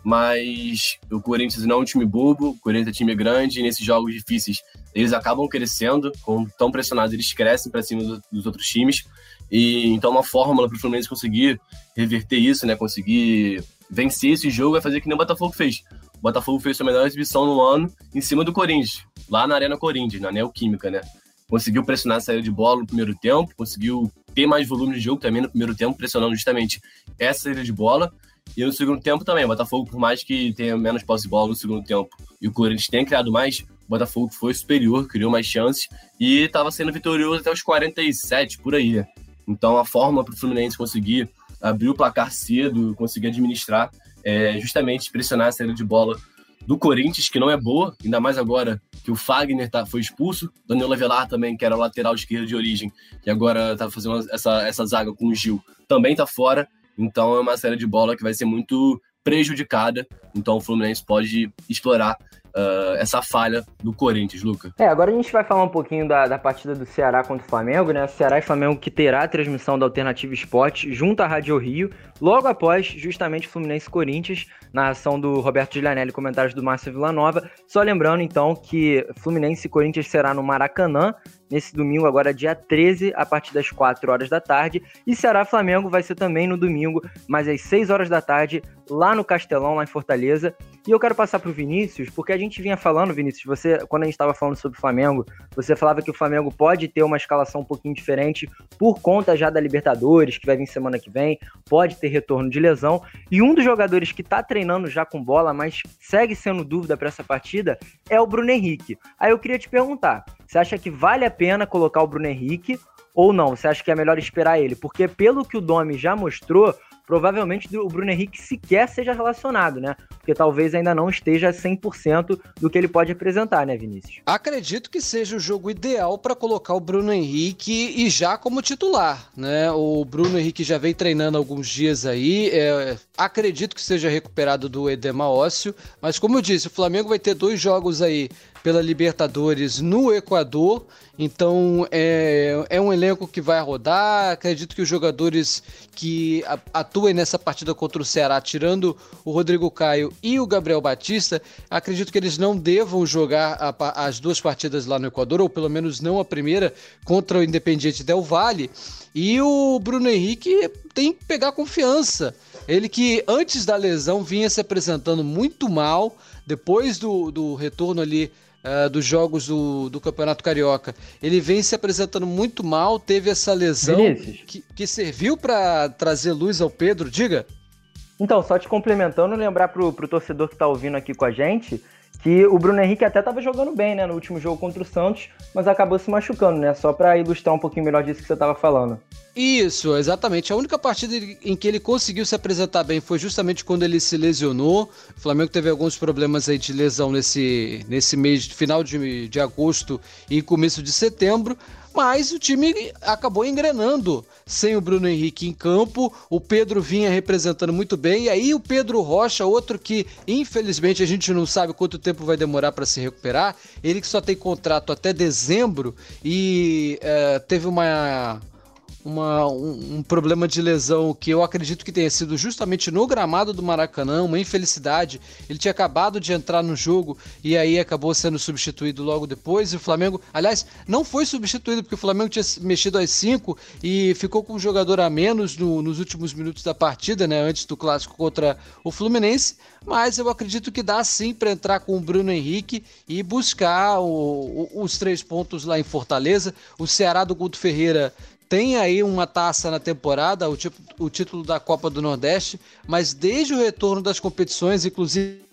mas o Corinthians não é um time bobo, o Corinthians é time grande, e nesses jogos difíceis eles acabam crescendo, tão pressionados, eles crescem para cima do, dos outros times. E então uma fórmula para o Fluminense conseguir reverter isso, né, conseguir vencer esse jogo é fazer que nem o Botafogo fez. O Botafogo fez sua melhor exibição no ano em cima do Corinthians, lá na Arena Corinthians, na Neoquímica, né? Conseguiu pressionar a saída de bola no primeiro tempo, conseguiu ter mais volume de jogo também no primeiro tempo, pressionando justamente essa saída de bola. E no segundo tempo também, o Botafogo, por mais que tenha menos posse de bola no segundo tempo e o Corinthians tenha criado mais, o Botafogo foi superior, criou mais chances e estava sendo vitorioso até os 47, por aí, né? Então a forma para o Fluminense conseguir abrir o placar cedo, conseguir administrar, é justamente pressionar a saída de bola do Corinthians, que não é boa, ainda mais agora que o Fagner tá, foi expulso, Daniel Avelar também, que era lateral esquerdo de origem, e agora está fazendo essa, essa zaga com o Gil, também está fora. Então é uma série de bola que vai ser muito prejudicada. Então o Fluminense pode explorar uh, essa falha do Corinthians, Luca. É, agora a gente vai falar um pouquinho da, da partida do Ceará contra o Flamengo, né? Ceará e Flamengo que terá a transmissão da Alternativa Esporte junto à Rádio Rio, logo após justamente Fluminense Corinthians, narração do Roberto Giulianelli, comentários do Márcio Villanova. Só lembrando então que Fluminense e Corinthians será no Maracanã, nesse domingo, agora dia 13, a partir das 4 horas da tarde. E Ceará Flamengo vai ser também no domingo, mas às 6 horas da tarde, lá no Castelão, lá em Fortaleza. E eu quero passar para o Vinícius, porque a gente vinha falando, Vinícius, você, quando a gente estava falando sobre o Flamengo, você falava que o Flamengo pode ter uma escalação um pouquinho diferente por conta já da Libertadores, que vai vir semana que vem, pode ter retorno de lesão. E um dos jogadores que está treinando já com bola, mas segue sendo dúvida para essa partida, é o Bruno Henrique. Aí eu queria te perguntar: você acha que vale a pena colocar o Bruno Henrique? Ou não? Você acha que é melhor esperar ele? Porque pelo que o Domi já mostrou, provavelmente o Bruno Henrique sequer seja relacionado, né? Porque talvez ainda não esteja 100% do que ele pode apresentar, né, Vinícius? Acredito que seja o jogo ideal para colocar o Bruno Henrique e já como titular, né? O Bruno Henrique já vem treinando alguns dias aí, é, acredito que seja recuperado do edema ósseo, mas como eu disse, o Flamengo vai ter dois jogos aí pela Libertadores no Equador. Então é, é um elenco que vai rodar. Acredito que os jogadores que atuem nessa partida contra o Ceará, tirando o Rodrigo Caio e o Gabriel Batista, acredito que eles não devam jogar a, as duas partidas lá no Equador, ou pelo menos não a primeira, contra o Independiente Del Valle. E o Bruno Henrique tem que pegar confiança. Ele que antes da lesão vinha se apresentando muito mal, depois do, do retorno ali uh, dos jogos do, do Campeonato Carioca. Ele vem se apresentando muito mal, teve essa lesão que, que, serviu para trazer luz ao Pedro. Diga. Então, só te complementando, lembrar pro, pro torcedor que está ouvindo aqui com a gente que o Bruno Henrique até estava jogando bem, né, no último jogo contra o Santos, mas acabou se machucando, né? Só para ilustrar um pouquinho melhor disso que você estava falando. Isso, exatamente. A única partida em que ele conseguiu se apresentar bem foi justamente quando ele se lesionou. O Flamengo teve alguns problemas aí de lesão nesse, nesse mês, final de, de agosto e começo de setembro. Mas o time acabou engrenando sem o Bruno Henrique em campo. O Pedro vinha representando muito bem. E aí o Pedro Rocha, outro que infelizmente a gente não sabe quanto tempo vai demorar para se recuperar. Ele que só tem contrato até dezembro e é, teve uma uma, um, um, problema de lesão que eu acredito que tenha sido justamente no gramado do Maracanã, uma infelicidade. Ele tinha acabado de entrar no jogo e aí acabou sendo substituído logo depois. E o Flamengo, aliás, não foi substituído porque o Flamengo tinha mexido às 5 e ficou com um jogador a menos no, nos últimos minutos da partida, né, antes do clássico contra o Fluminense. Mas eu acredito que dá sim para entrar com o Bruno Henrique e buscar o, o, os três pontos lá em Fortaleza. O Ceará do Guto Ferreira tem aí uma taça na temporada, o, o título da Copa do Nordeste, mas desde o retorno das competições, inclusive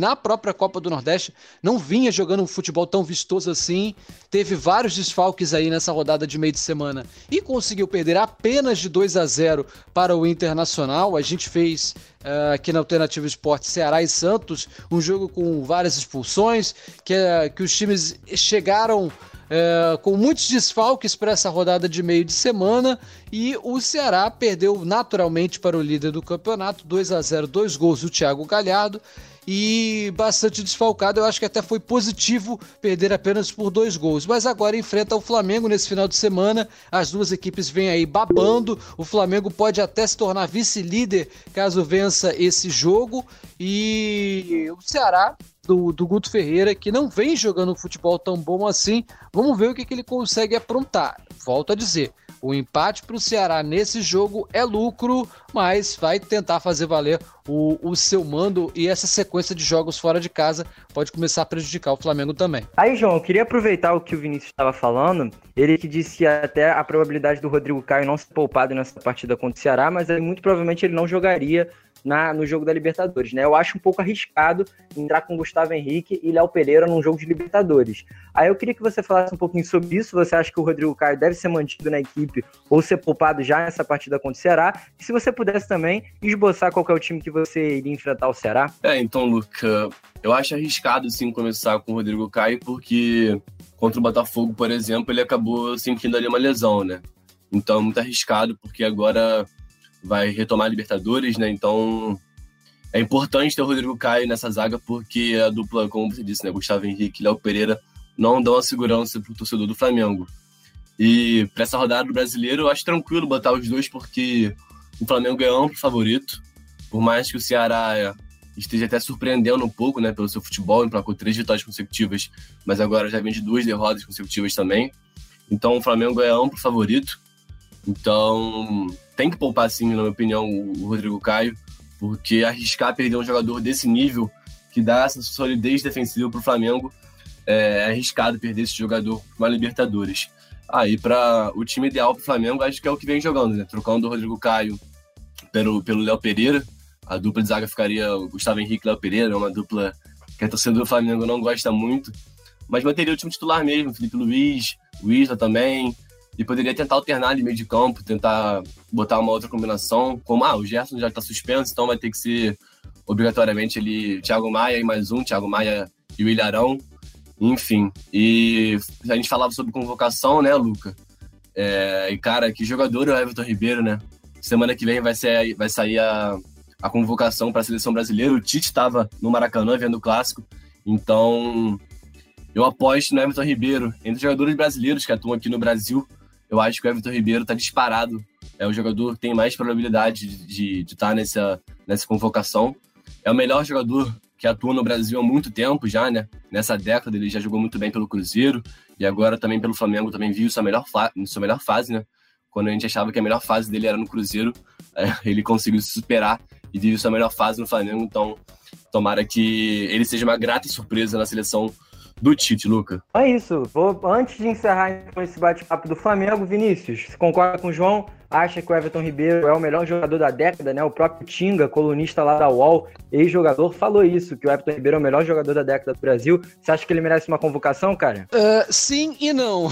na própria Copa do Nordeste, não vinha jogando um futebol tão vistoso assim. Teve vários desfalques aí nessa rodada de meio de semana e conseguiu perder apenas de 2 a 0 para o Internacional. A gente fez uh, aqui na Alternativa Esporte Ceará e Santos um jogo com várias expulsões, que, uh, que os times chegaram é, com muitos desfalques para essa rodada de meio de semana. E o Ceará perdeu naturalmente para o líder do campeonato, 2 a 0 dois gols do Thiago Galhardo e bastante desfalcado. Eu acho que até foi positivo perder apenas por dois gols. Mas agora enfrenta o Flamengo nesse final de semana. As duas equipes vêm aí babando. O Flamengo pode até se tornar vice-líder caso vença esse jogo. E o Ceará do, do Guto Ferreira, que não vem jogando futebol tão bom assim. Vamos ver o que, que ele consegue aprontar. Volto a dizer, o empate para o Ceará nesse jogo é lucro, mas vai tentar fazer valer o, o seu mando e essa sequência de jogos fora de casa pode começar a prejudicar o Flamengo também. Aí, João, eu queria aproveitar o que o Vinícius estava falando. Ele que disse que até a probabilidade do Rodrigo Caio não ser poupado nessa partida contra o Ceará, mas aí, muito provavelmente ele não jogaria na, no jogo da Libertadores, né? Eu acho um pouco arriscado entrar com Gustavo Henrique e Léo Pereira num jogo de Libertadores. Aí eu queria que você falasse um pouquinho sobre isso. Você acha que o Rodrigo Caio deve ser mantido na equipe ou ser poupado já nessa partida contra o Ceará? E se você pudesse também esboçar qual é o time que você iria enfrentar o Ceará? É, então, Luca, eu acho arriscado sim começar com o Rodrigo Caio, porque contra o Botafogo, por exemplo, ele acabou sentindo ali uma lesão, né? Então é muito arriscado, porque agora vai retomar a Libertadores, né? Então é importante ter o Rodrigo Caio nessa zaga, porque a dupla, como você disse, né? Gustavo Henrique e Léo Pereira não dão a segurança para o torcedor do Flamengo. E para essa rodada do brasileiro, eu acho tranquilo botar os dois, porque o Flamengo é amplo favorito. Por mais que o Ceará esteja até surpreendendo um pouco, né, pelo seu futebol, emplacou três vitórias consecutivas, mas agora já vem de duas derrotas consecutivas também. Então o Flamengo é amplo favorito. Então, tem que poupar, sim, na minha opinião, o Rodrigo Caio, porque arriscar perder um jogador desse nível que dá essa solidez defensiva para o Flamengo. É, é arriscado perder esse jogador com a Libertadores. Aí, para o time ideal para o Flamengo, acho que é o que vem jogando, né? Trocando o Rodrigo Caio pelo, pelo Léo Pereira. A dupla de zaga ficaria Gustavo Henrique e Léo Pereira, é uma dupla que a torcida do Flamengo não gosta muito. Mas manteria o time titular mesmo, Felipe Luiz, o Isla também. E poderia tentar alternar ali meio de campo, tentar botar uma outra combinação. Como, ah, o Gerson já está suspenso, então vai ter que ser obrigatoriamente ele, Thiago Maia e mais um, Thiago Maia e o Ilharão. Enfim, e a gente falava sobre convocação, né, Luca? É, e, cara, que jogador é o Everton Ribeiro, né? Semana que vem vai, ser, vai sair a, a convocação para a seleção brasileira. O Tite estava no Maracanã vendo o clássico, então eu aposto no Everton Ribeiro. Entre os jogadores brasileiros que atuam aqui no Brasil, eu acho que o Everton Ribeiro está disparado. É o jogador que tem mais probabilidade de estar tá nessa, nessa convocação. É o melhor jogador que atua no Brasil há muito tempo já, né? Nessa década ele já jogou muito bem pelo Cruzeiro e agora também pelo Flamengo também viu sua melhor, sua melhor fase, né? Quando a gente achava que a melhor fase dele era no Cruzeiro, <laughs> é, ele conseguiu se superar e vive sua melhor fase no Flamengo. Então, tomara que ele seja uma grata surpresa na seleção do Tite, Luca. É isso. Vou, antes de encerrar então, esse bate-papo do Flamengo, Vinícius, você concorda com o João? acha que o Everton Ribeiro é o melhor jogador da década, né? O próprio Tinga, colunista lá da UOL, ex-jogador, falou isso, que o Everton Ribeiro é o melhor jogador da década do Brasil. Você acha que ele merece uma convocação, cara? Uh, sim e não.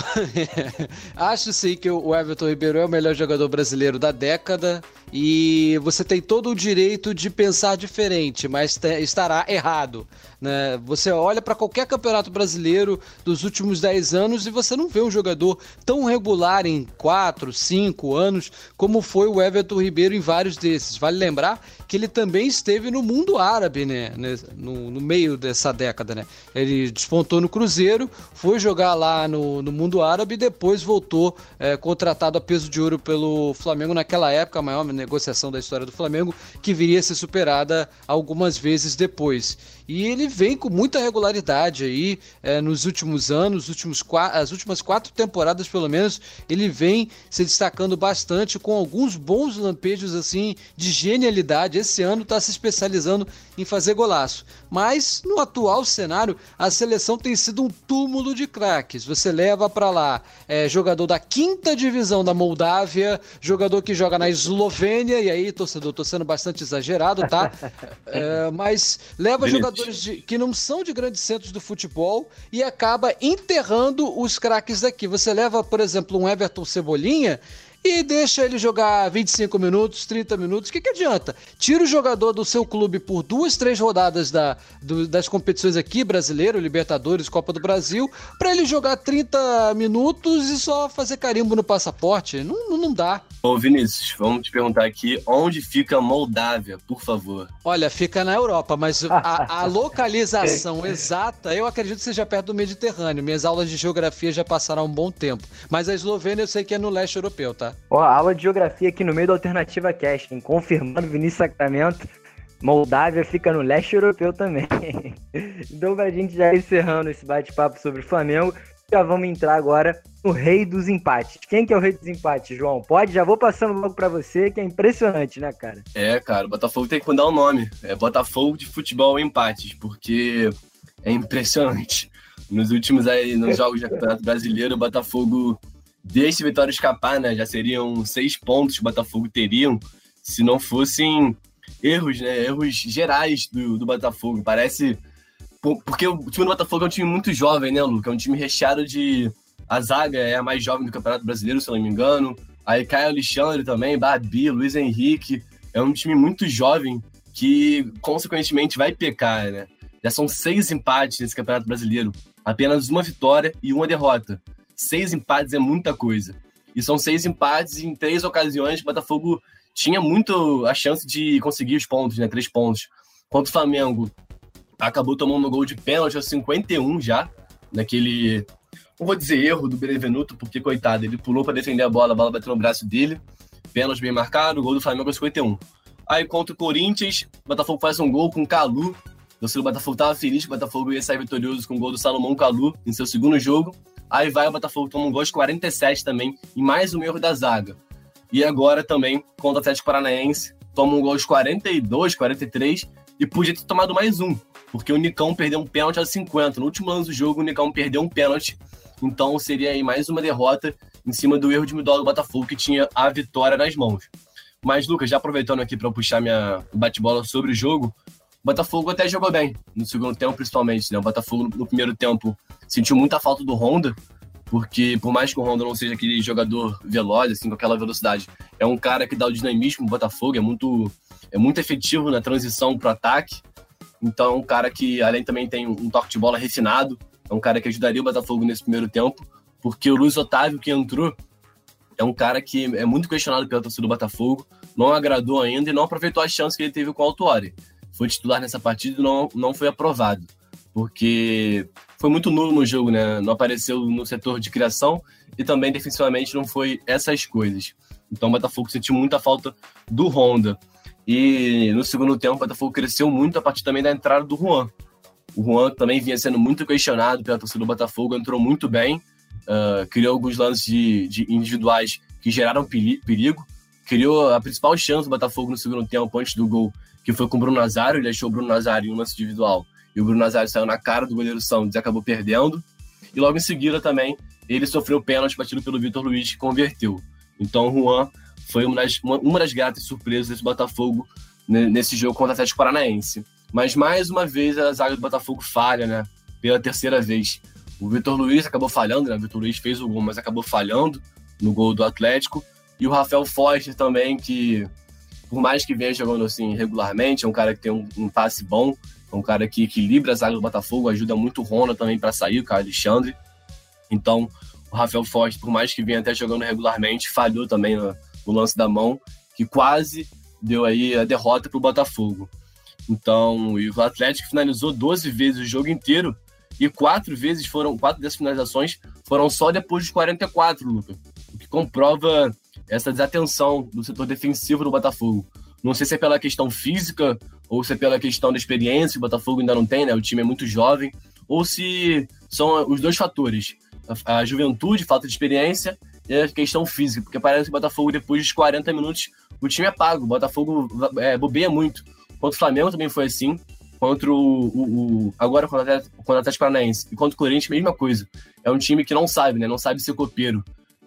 <laughs> Acho sim que o Everton Ribeiro é o melhor jogador brasileiro da década e você tem todo o direito de pensar diferente, mas estará errado. Né? Você olha para qualquer campeonato brasileiro dos últimos 10 anos e você não vê um jogador tão regular em 4, 5 anos como foi o Everton Ribeiro em vários desses. Vale lembrar que ele também esteve no mundo árabe, né? No, no meio dessa década, né? Ele despontou no Cruzeiro, foi jogar lá no, no mundo árabe e depois voltou é, contratado a peso de ouro pelo Flamengo naquela época, a maior negociação da história do Flamengo, que viria a ser superada algumas vezes depois. E ele vem com muita regularidade aí é, nos últimos anos, últimos as últimas quatro temporadas pelo menos, ele vem se destacando bastante com alguns bons lampejos assim de genialidade. Esse ano está se especializando em fazer golaço. Mas no atual cenário, a seleção tem sido um túmulo de craques. Você leva para lá é, jogador da quinta divisão da Moldávia, jogador que joga na Eslovênia, e aí, torcedor, tô sendo bastante exagerado, tá? <laughs> É, mas leva jogadores de, que não são de grandes centros do futebol e acaba enterrando os craques daqui. Você leva, por exemplo, um Everton Cebolinha e deixa ele jogar 25 minutos, 30 minutos. O que, que adianta? Tira o jogador do seu clube por duas, três rodadas da, do, das competições aqui, brasileiro, Libertadores, Copa do Brasil, para ele jogar 30 minutos e só fazer carimbo no passaporte. Não, não dá. Ô Vinícius, vamos te perguntar aqui, onde fica Moldávia, por favor? Olha, fica na Europa, mas <laughs> a, a localização exata, eu acredito que seja perto do Mediterrâneo. Minhas aulas de geografia já passaram há um bom tempo. Mas a Eslovênia eu sei que é no leste europeu, tá? Ó, aula de geografia aqui no meio da Alternativa Casting, confirmando Vinícius Sacramento. Moldávia fica no leste europeu também. <laughs> então, pra gente já encerrando esse bate-papo sobre o Flamengo, já vamos entrar agora no rei dos empates. Quem que é o rei dos empates, João? Pode? Já vou passando logo para você, que é impressionante, né, cara? É, cara, o Botafogo tem que mudar o nome. É Botafogo de Futebol Empates, porque é impressionante. Nos últimos aí, nos jogos do Campeonato Brasileiro, o Botafogo a vitória escapar, né? Já seriam seis pontos que o Botafogo teriam se não fossem erros, né? Erros gerais do, do Botafogo. Parece. Porque o time do Botafogo é um time muito jovem, né, Luca? É um time recheado de. A zaga é a mais jovem do Campeonato Brasileiro, se não me engano. Aí cai o Alexandre também, Babi, Luiz Henrique. É um time muito jovem que, consequentemente, vai pecar, né? Já são seis empates nesse Campeonato Brasileiro. Apenas uma vitória e uma derrota seis empates é muita coisa. E são seis empates em três ocasiões o Botafogo tinha muito a chance de conseguir os pontos, né? Três pontos. Contra o Flamengo, acabou tomando um gol de pênalti aos 51 já, naquele. Não vou dizer erro do Benevenuto, porque, coitado, ele pulou para defender a bola, a bola bateu no braço dele. Pênalti bem marcado, gol do Flamengo aos 51. Aí contra o Corinthians, o Botafogo faz um gol com o Calu. O Botafogo estava feliz que o Botafogo ia sair vitorioso com o gol do Salomão Calu em seu segundo jogo. Aí vai o Botafogo toma um gol de 47 também, e mais um erro da zaga. E agora também contra o Atlético Paranaense, toma um gol aos 42, 43 e podia ter tomado mais um, porque o Nicão perdeu um pênalti aos 50. No último lance do jogo, o Nicão perdeu um pênalti, então seria aí mais uma derrota em cima do erro de individual do Botafogo, que tinha a vitória nas mãos. Mas, Lucas, já aproveitando aqui para puxar minha bate-bola sobre o jogo, o Botafogo até jogou bem, no segundo tempo principalmente. Né? O Botafogo no primeiro tempo sentiu muita falta do Honda, porque por mais que o Honda não seja aquele jogador veloz, assim, com aquela velocidade, é um cara que dá o dinamismo no Botafogo, é muito, é muito efetivo na transição para ataque. Então é um cara que, além também tem um toque de bola refinado, é um cara que ajudaria o Botafogo nesse primeiro tempo, porque o Luiz Otávio, que entrou, é um cara que é muito questionado pela torcida do Botafogo, não agradou ainda e não aproveitou a chance que ele teve com o Altuori. Foi titular nessa partida e não, não foi aprovado, porque foi muito nulo no jogo, né? Não apareceu no setor de criação e também defensivamente não foi essas coisas. Então o Botafogo sentiu muita falta do Honda. E no segundo tempo o Botafogo cresceu muito a partir também da entrada do Juan. O Juan também vinha sendo muito questionado pela torcida do Botafogo, entrou muito bem, uh, criou alguns lances de, de individuais que geraram perigo, criou a principal chance do Botafogo no segundo tempo antes do gol, que foi com o Bruno Nazário, ele achou o Bruno Nazário em um lance individual, e o Bruno Nazário saiu na cara do goleiro Santos e acabou perdendo, e logo em seguida também ele sofreu o pênalti batido pelo Vitor Luiz, que converteu. Então o Juan foi uma das, uma, uma das gratas surpresas desse Botafogo nesse jogo contra o Atlético Paranaense. Mas mais uma vez a zaga do Botafogo falha, né? Pela terceira vez. O Vitor Luiz acabou falhando, né? O Vitor Luiz fez o gol, mas acabou falhando no gol do Atlético. E o Rafael Foster também, que por mais que venha jogando assim regularmente, é um cara que tem um, um passe bom, é um cara que equilibra a zaga do Botafogo, ajuda muito o Rona também para sair, o cara Alexandre. Então, o Rafael Foster, por mais que venha até jogando regularmente, falhou também no, no lance da mão, que quase deu aí a derrota para o Botafogo. Então, o Atlético finalizou 12 vezes o jogo inteiro e quatro vezes foram, quatro dessas finalizações foram só depois dos 44, Luca. O que comprova essa desatenção do setor defensivo do Botafogo. Não sei se é pela questão física ou se é pela questão da experiência, o Botafogo ainda não tem, né? O time é muito jovem, ou se são os dois fatores, a, a juventude, falta de experiência e a questão física, porque parece que o Botafogo depois dos 40 minutos o time é pago, o Botafogo é, bobeia muito. Contra o Flamengo também foi assim. Contra o. o, o agora com o Atlético Paranaense. E contra o Corinthians, mesma coisa. É um time que não sabe, né? Não sabe ser copeiro.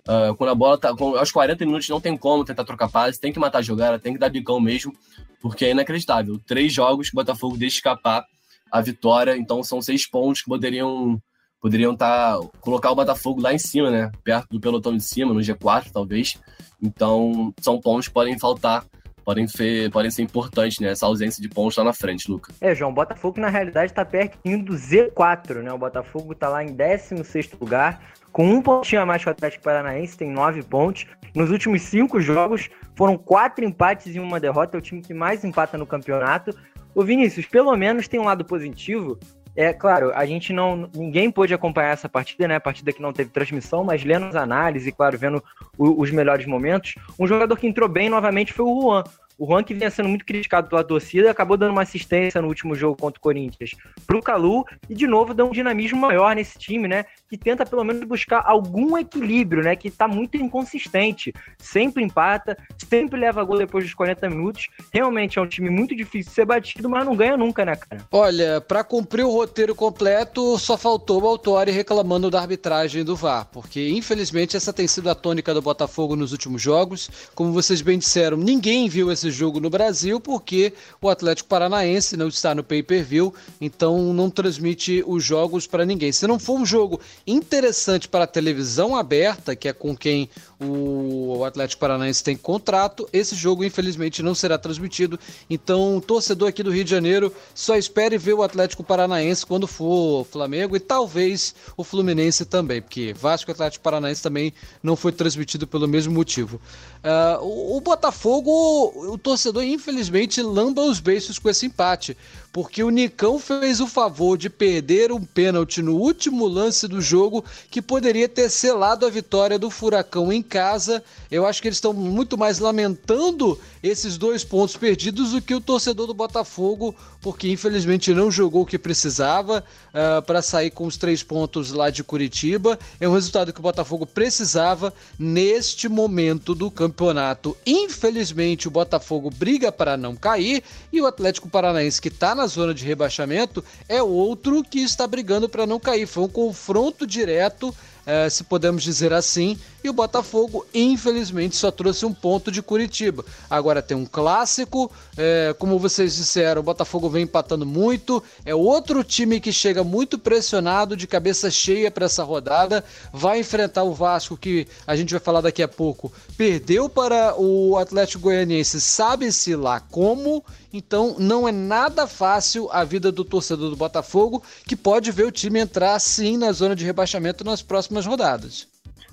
Uh, quando a bola tá. Com, aos 40 minutos não tem como tentar trocar passe, tem que matar a jogada, tem que dar bicão mesmo, porque é inacreditável. Três jogos que o Botafogo deixa escapar a vitória, então são seis pontos que poderiam poderiam tá, colocar o Botafogo lá em cima, né? Perto do pelotão de cima, no G4, talvez. Então, são pontos que podem faltar podem ser, podem ser importantes, né? Essa ausência de pontos lá na frente, Luca. É, João, o Botafogo na realidade está pertinho do Z4, né? O Botafogo está lá em 16 lugar, com um pontinho a mais que o Atlético Paranaense, tem nove pontos. Nos últimos cinco jogos, foram quatro empates e uma derrota, é o time que mais empata no campeonato. O Vinícius, pelo menos tem um lado positivo, é claro, a gente não. Ninguém pôde acompanhar essa partida, né? A partida que não teve transmissão, mas lendo as análises e, claro, vendo o, os melhores momentos. Um jogador que entrou bem novamente foi o Juan. O Juan, que vinha sendo muito criticado pela torcida, acabou dando uma assistência no último jogo contra o Corinthians pro Calu e, de novo, deu um dinamismo maior nesse time, né? Que tenta, pelo menos, buscar algum equilíbrio, né? Que tá muito inconsistente. Sempre empata, sempre leva gol depois dos 40 minutos. Realmente é um time muito difícil de ser batido, mas não ganha nunca, né, cara? Olha, para cumprir o roteiro completo, só faltou o Autori reclamando da arbitragem do VAR, porque, infelizmente, essa tem sido a tônica do Botafogo nos últimos jogos. Como vocês bem disseram, ninguém viu esse jogo no Brasil porque o Atlético Paranaense não está no pay-per-view, então não transmite os jogos para ninguém. Se não for um jogo interessante para a televisão aberta, que é com quem o Atlético Paranaense tem contrato, esse jogo infelizmente não será transmitido. Então, torcedor aqui do Rio de Janeiro, só espere ver o Atlético Paranaense quando for Flamengo e talvez o Fluminense também, porque Vasco e Atlético Paranaense também não foi transmitido pelo mesmo motivo. Uh, o, Botafogo, o torcedor infelizmente lamba os beiços com esse empate, porque o Nicão fez o favor de perder um pênalti no último lance do jogo que poderia ter selado a vitória do Furacão em casa. Eu acho que eles estão muito mais lamentando esses dois pontos perdidos do que o torcedor do Botafogo, porque infelizmente não jogou o que precisava uh, para sair com os três pontos lá de Curitiba. É um resultado que o Botafogo precisava neste momento do campeonato. Infelizmente, o Botafogo briga para não cair e o Atlético Paranaense, que está na zona de rebaixamento, é outro que está brigando para não cair. Foi um confronto direto é, se podemos dizer assim, e o Botafogo, infelizmente, só trouxe um ponto de Curitiba. Agora tem um clássico, é, como vocês disseram, o Botafogo vem empatando muito, é outro time que chega muito pressionado, de cabeça cheia para essa rodada, vai enfrentar o Vasco, que a gente vai falar daqui a pouco, perdeu para o Atlético Goianiense, sabe-se lá como, então não é nada fácil a vida do torcedor do Botafogo, que pode ver o time entrar sim na zona de rebaixamento nas próximas rodadas.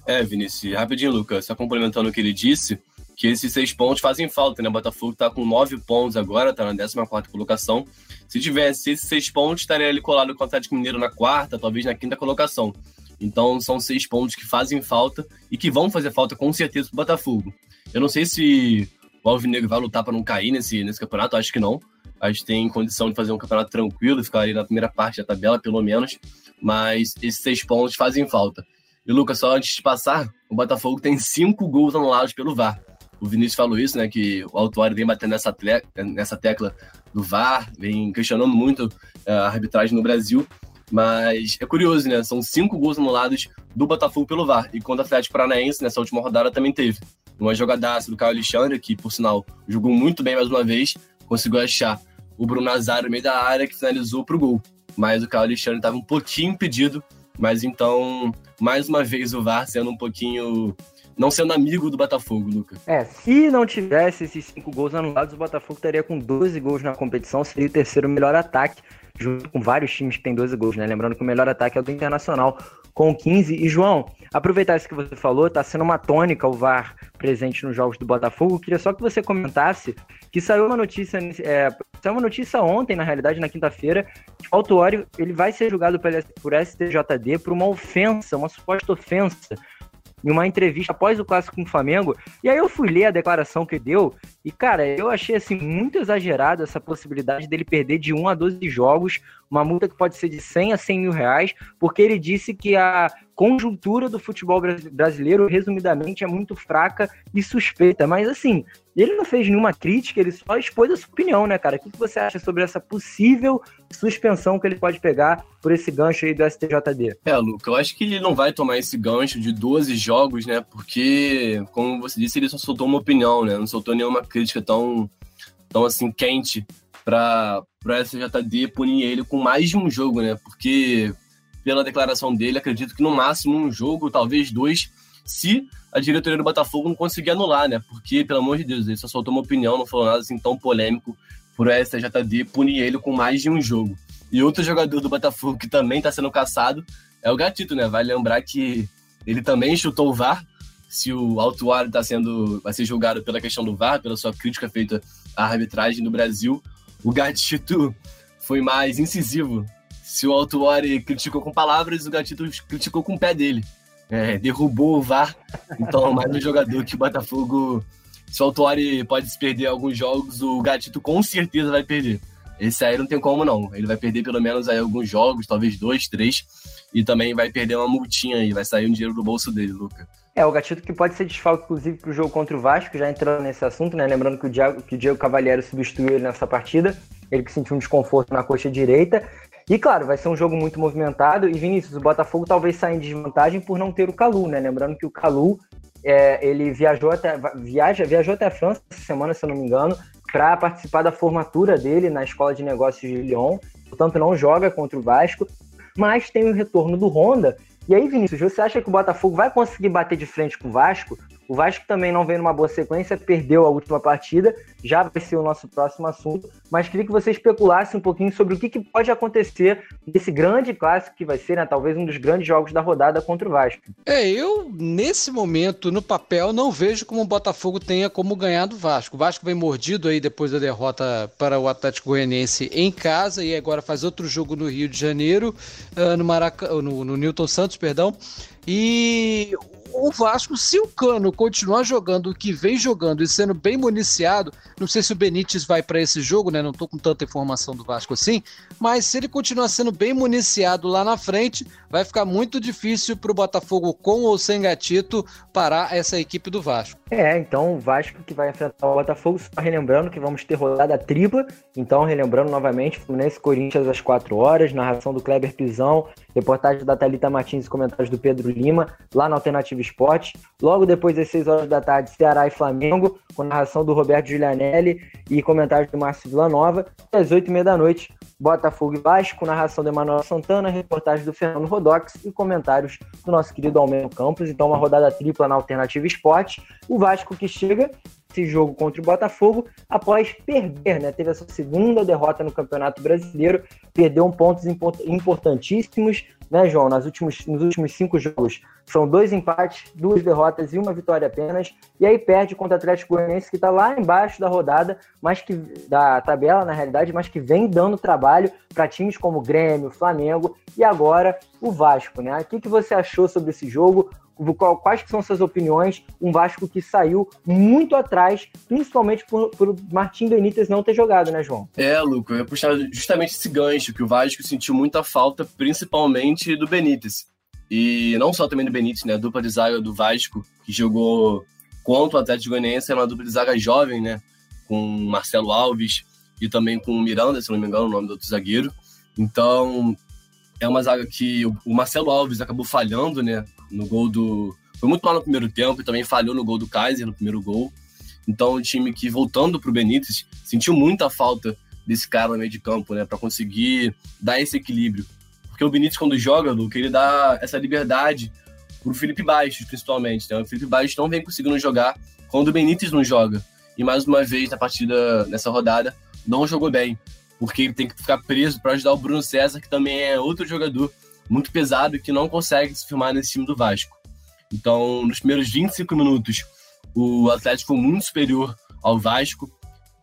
É, Vinícius, rapidinho, Lucas, só complementando o que ele disse, que esses seis pontos fazem falta, né? O Botafogo tá com nove pontos agora, tá na 14 colocação. Se tivesse esses seis pontos, estaria ali colado com o Atlético Mineiro na quarta, talvez na quinta colocação. Então são seis pontos que fazem falta e que vão fazer falta com certeza pro Botafogo. Eu não sei se o Alvinegro vai lutar para não cair nesse, nesse campeonato? Acho que não. A gente tem condição de fazer um campeonato tranquilo, ficar ali na primeira parte da tabela, pelo menos. Mas esses seis pontos fazem falta. E, Lucas, só antes de passar, o Botafogo tem cinco gols anulados pelo VAR. O Vinícius falou isso, né? Que o Autuário vem batendo nessa, nessa tecla do VAR, vem questionando muito eh, a arbitragem no Brasil. Mas é curioso, né? São cinco gols anulados do Botafogo pelo VAR. E quando o Atlético Paranaense, nessa última rodada, também teve uma jogadaça do Caio Alexandre, que por sinal jogou muito bem mais uma vez, conseguiu achar o Bruno Nazário no meio da área, que finalizou para o gol. Mas o Caio Alexandre estava um pouquinho impedido, mas então, mais uma vez, o VAR sendo um pouquinho. Não sendo amigo do Botafogo, Lucas. É, se não tivesse esses cinco gols anulados, o Botafogo estaria com 12 gols na competição, seria o terceiro melhor ataque, junto com vários times que têm 12 gols, né? Lembrando que o melhor ataque é o do Internacional, com 15. E, João, aproveitar isso que você falou, tá sendo uma tônica o VAR presente nos jogos do Botafogo. Queria só que você comentasse que saiu uma notícia, é, saiu uma notícia ontem, na realidade, na quinta-feira, que o ele vai ser julgado por STJD por uma ofensa, uma suposta ofensa em uma entrevista após o clássico com o Flamengo. E aí eu fui ler a declaração que deu e, cara, eu achei assim muito exagerado essa possibilidade dele perder de 1 a 12 jogos, uma multa que pode ser de 100 a 100 mil reais, porque ele disse que a conjuntura do futebol brasileiro, resumidamente, é muito fraca e suspeita. Mas assim, ele não fez nenhuma crítica, ele só expôs a sua opinião, né, cara? O que você acha sobre essa possível suspensão que ele pode pegar por esse gancho aí do STJD? É, Luca, eu acho que ele não vai tomar esse gancho de 12 jogos, né? Porque, como você disse, ele só soltou uma opinião, né? Não soltou nenhuma crítica tão, tão assim, quente para o STJD punir ele com mais de um jogo, né? Porque, pela declaração dele, acredito que no máximo um jogo, talvez dois, se a diretoria do Botafogo não conseguir anular, né? Porque, pelo amor de Deus, ele só soltou uma opinião, não falou nada assim tão polêmico por STJD punir ele com mais de um jogo. E outro jogador do Botafogo que também está sendo caçado é o Gatito, né? Vai lembrar que ele também chutou o VAR. Se o Autuário tá sendo, vai ser julgado pela questão do VAR, pela sua crítica feita à arbitragem no Brasil, o Gatito foi mais incisivo. Se o Autuori criticou com palavras, o Gatito criticou com o pé dele é, derrubou o VAR. Então, mais um jogador que o Botafogo, se o Autori pode se perder alguns jogos, o Gatito com certeza vai perder. Esse aí não tem como não. Ele vai perder pelo menos aí alguns jogos, talvez dois, três, e também vai perder uma multinha aí, vai sair um dinheiro do bolso dele, Luca. É, o Gatito que pode ser desfalque, inclusive, para o jogo contra o Vasco, já entrando nesse assunto, né? Lembrando que o Diego, que o Diego Cavalieri substituiu ele nessa partida, ele que sentiu um desconforto na coxa direita. E claro, vai ser um jogo muito movimentado. E Vinícius, o Botafogo talvez saia em desvantagem por não ter o Calu, né? Lembrando que o Calu é, ele viajou até viaja, viajou até a França essa semana, se eu não me engano, para participar da formatura dele na Escola de Negócios de Lyon. Portanto, não joga contra o Vasco, mas tem o retorno do Honda. E aí, Vinícius, você acha que o Botafogo vai conseguir bater de frente com o Vasco? O Vasco também não vem numa boa sequência, perdeu a última partida, já vai ser o nosso próximo assunto, mas queria que você especulasse um pouquinho sobre o que, que pode acontecer nesse grande clássico que vai ser, né, talvez um dos grandes jogos da rodada contra o Vasco. É, eu, nesse momento, no papel, não vejo como o Botafogo tenha como ganhar do Vasco. O Vasco vem mordido aí depois da derrota para o Atlético Goianiense em casa e agora faz outro jogo no Rio de Janeiro, uh, no, Maraca... no, no Newton Santos, perdão. E o Vasco, se o Cano continuar jogando o que vem jogando e sendo bem municiado, não sei se o Benítez vai para esse jogo, né? Não tô com tanta informação do Vasco assim, mas se ele continuar sendo bem municiado lá na frente, vai ficar muito difícil para o Botafogo, com ou sem gatito, parar essa equipe do Vasco. É, então o Vasco que vai enfrentar o Botafogo, só relembrando que vamos ter rodada tripla, então relembrando novamente, Fluminense Corinthians às 4 horas, narração do Kleber Pisão, reportagem da Thalita Martins e comentários do Pedro Lima, lá na Alternativa Esporte. Logo depois das 6 horas da tarde, Ceará e Flamengo, com narração do Roberto Giulianelli e comentários do Márcio Villanova. E às 8h30 da noite, Botafogo e Vasco, narração do Emanuel Santana, reportagem do Fernando Rodox e comentários do nosso querido Almeida Campos. Então, uma rodada tripla na Alternativa Esporte. O Vasco que chega esse jogo contra o Botafogo após perder, né? Teve essa segunda derrota no Campeonato Brasileiro, perdeu um pontos importantíssimos, né, João? Nas últimos, nos últimos cinco jogos são dois empates, duas derrotas e uma vitória apenas, e aí perde contra o Atlético Goianiense que está lá embaixo da rodada, mas que da tabela na realidade, mas que vem dando trabalho para times como Grêmio, Flamengo e agora o Vasco, né? O que, que você achou sobre esse jogo? Quais são suas opiniões? Um Vasco que saiu muito atrás, principalmente por, por Martim Benítez não ter jogado, né, João? É, Luca, eu ia puxar justamente esse gancho, que o Vasco sentiu muita falta, principalmente do Benítez. E não só também do Benítez, né? A dupla de zaga do Vasco, que jogou contra o Atlético Goianiense, é uma dupla de zaga jovem, né? Com Marcelo Alves e também com o Miranda, se não me engano, o nome do outro zagueiro. Então, é uma zaga que o Marcelo Alves acabou falhando, né? no gol do. Foi muito mal no primeiro tempo e também falhou no gol do Kaiser, no primeiro gol. Então, o time que, voltando para o Benítez, sentiu muita falta desse cara no meio de campo, né? Para conseguir dar esse equilíbrio. Porque o Benítez, quando joga, Luke, ele dá essa liberdade pro Felipe Baixos, principalmente. Né? O Felipe Baixos não vem conseguindo jogar quando o Benítez não joga. E mais uma vez, na partida, nessa rodada, não jogou bem. Porque ele tem que ficar preso para ajudar o Bruno César, que também é outro jogador muito pesado que não consegue se firmar nesse time do Vasco. Então, nos primeiros 25 minutos, o Atlético foi muito superior ao Vasco,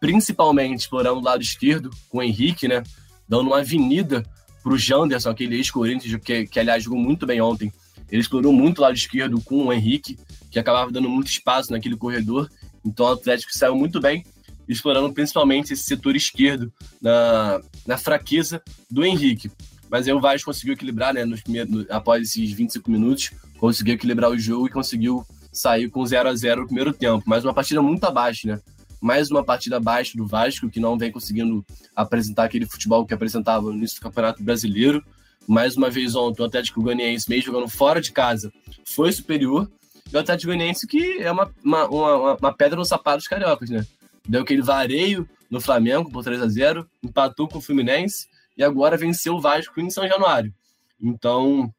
principalmente explorando o lado esquerdo com o Henrique, né? Dando uma avenida para o Janderson, aquele ex-Corinthians, que, que aliás jogou muito bem ontem. Ele explorou muito o lado esquerdo com o Henrique, que acabava dando muito espaço naquele corredor. Então o Atlético saiu muito bem, explorando principalmente esse setor esquerdo na, na fraqueza do Henrique. Mas aí o Vasco conseguiu equilibrar, né? Nos primeiros, após esses 25 minutos, conseguiu equilibrar o jogo e conseguiu sair com 0 a 0 no primeiro tempo. Mas uma partida muito abaixo, né? Mais uma partida abaixo do Vasco, que não vem conseguindo apresentar aquele futebol que apresentava no início do Campeonato Brasileiro. Mais uma vez ontem, o Atlético Goianiense, mesmo jogando fora de casa, foi superior. E o Atlético Goianiense, que é uma, uma, uma, uma pedra no sapato dos cariocas, né? Deu aquele vareio no Flamengo por 3 a 0 empatou com o Fluminense e agora venceu o Vasco em São Januário. Então,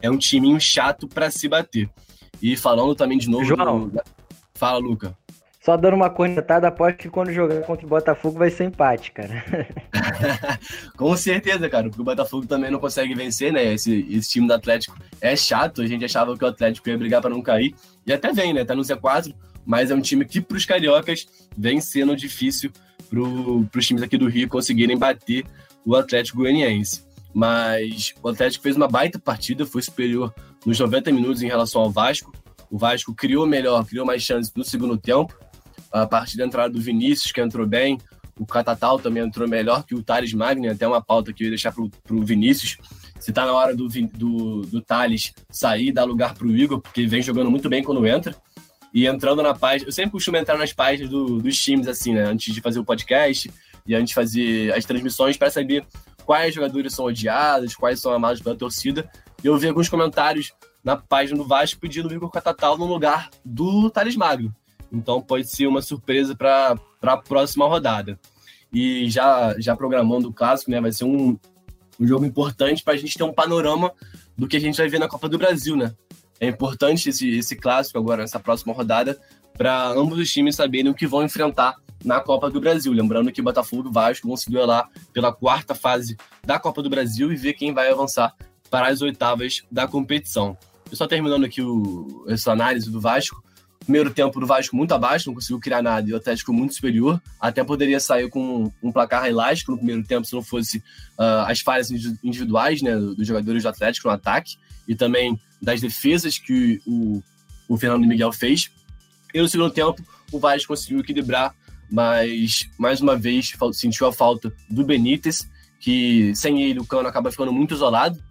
é um timinho chato para se bater. E falando também de novo. João. Do... Fala, Luca. Só dando uma cornetada, aposto que quando jogar contra o Botafogo vai ser empate, cara. <laughs> Com certeza, cara, porque o Botafogo também não consegue vencer, né? Esse, esse time do Atlético é chato, a gente achava que o Atlético ia brigar para não cair, e até vem, né? Tá no Z4, mas é um time que pros cariocas vem sendo difícil pro, pros times aqui do Rio conseguirem bater o Atlético Goianiense. Mas o Atlético fez uma baita partida, foi superior nos 90 minutos em relação ao Vasco. O Vasco criou melhor, criou mais chances no segundo tempo. A partir da entrada do Vinícius, que entrou bem, o Catatal também entrou melhor que o Thales Magni, até uma pauta que eu ia deixar para o Vinícius. Se tá na hora do, do, do Thales sair, dar lugar para o Igor, porque vem jogando muito bem quando entra. E entrando na página, eu sempre costumo entrar nas páginas do, dos times, assim, né? Antes de fazer o podcast, e a gente fazer as transmissões para saber quais jogadores são odiados, quais são amados pela torcida. E eu vi alguns comentários na página do Vasco pedindo o Igor Catatal no lugar do Thales Magno. Então pode ser uma surpresa para a próxima rodada. E já, já programando o clássico, né, vai ser um, um jogo importante para a gente ter um panorama do que a gente vai ver na Copa do Brasil, né? É importante esse, esse clássico agora, nessa próxima rodada, para ambos os times saberem o que vão enfrentar na Copa do Brasil. Lembrando que Botafogo e Vasco vão se duelar pela quarta fase da Copa do Brasil e ver quem vai avançar para as oitavas da competição. Eu só terminando aqui o, essa análise do Vasco. Primeiro tempo do Vasco muito abaixo, não conseguiu criar nada e o Atlético muito superior. Até poderia sair com um placar elástico no primeiro tempo se não fosse uh, as falhas individuais né, dos jogadores do Atlético no ataque e também das defesas que o, o Fernando Miguel fez. E no segundo tempo, o Vasco conseguiu equilibrar, mas mais uma vez sentiu a falta do Benítez, que sem ele o Cano acaba ficando muito isolado.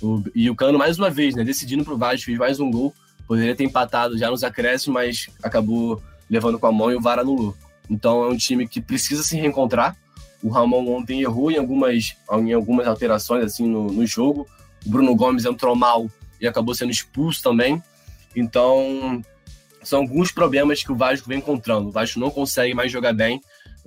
O, e o Cano, mais uma vez, né, decidindo para o Vasco, fez mais um gol. Poderia ter empatado já nos acréscimos, mas acabou levando com a mão e o VAR anulou. Então é um time que precisa se reencontrar. O Ramon ontem errou em algumas, em algumas alterações assim no, no jogo. O Bruno Gomes entrou mal e acabou sendo expulso também. Então, são alguns problemas que o Vasco vem encontrando. O Vasco não consegue mais jogar bem,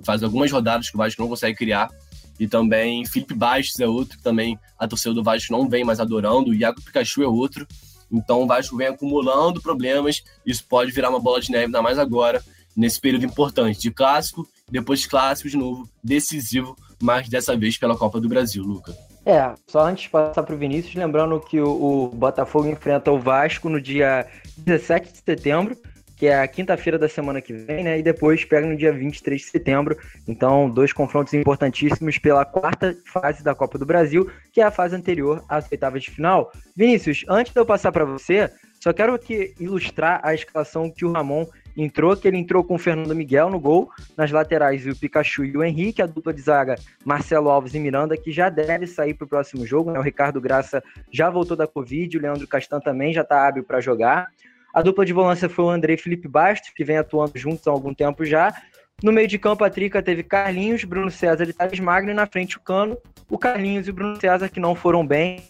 faz algumas rodadas que o Vasco não consegue criar. E também Felipe Bastos é outro que também a torcida do Vasco não vem mais adorando. O Iago Pikachu é outro. Então o Vasco vem acumulando problemas. Isso pode virar uma bola de neve, ainda mais agora, nesse período importante de clássico, depois clássico de novo, decisivo, mas dessa vez pela Copa do Brasil, Luca. É, só antes de passar para o Vinícius, lembrando que o, o, Botafogo enfrenta o Vasco no dia 17 de setembro, que é a quinta-feira da semana que vem, né? E depois pega no dia 23 de setembro. Então, dois confrontos importantíssimos pela quarta fase da Copa do Brasil, que é a fase anterior às oitavas de final. Vinícius, antes de eu passar para você, só quero aqui ilustrar a escalação que o Ramon entrou, que ele entrou com o Fernando Miguel no gol, nas laterais o Pikachu e o Henrique, a dupla de zaga Marcelo Alves e Miranda, que já deve sair para o próximo jogo, né? o Ricardo Graça já voltou da Covid, o Leandro Castan também já está hábil para jogar. A dupla de volância foi o André Felipe Bastos, que vem atuando juntos há algum tempo já, no meio de campo, a Trica teve Carlinhos, Bruno César e Thales Magno, e na frente o Cano, o Carlinhos e o Bruno César, que não foram bem,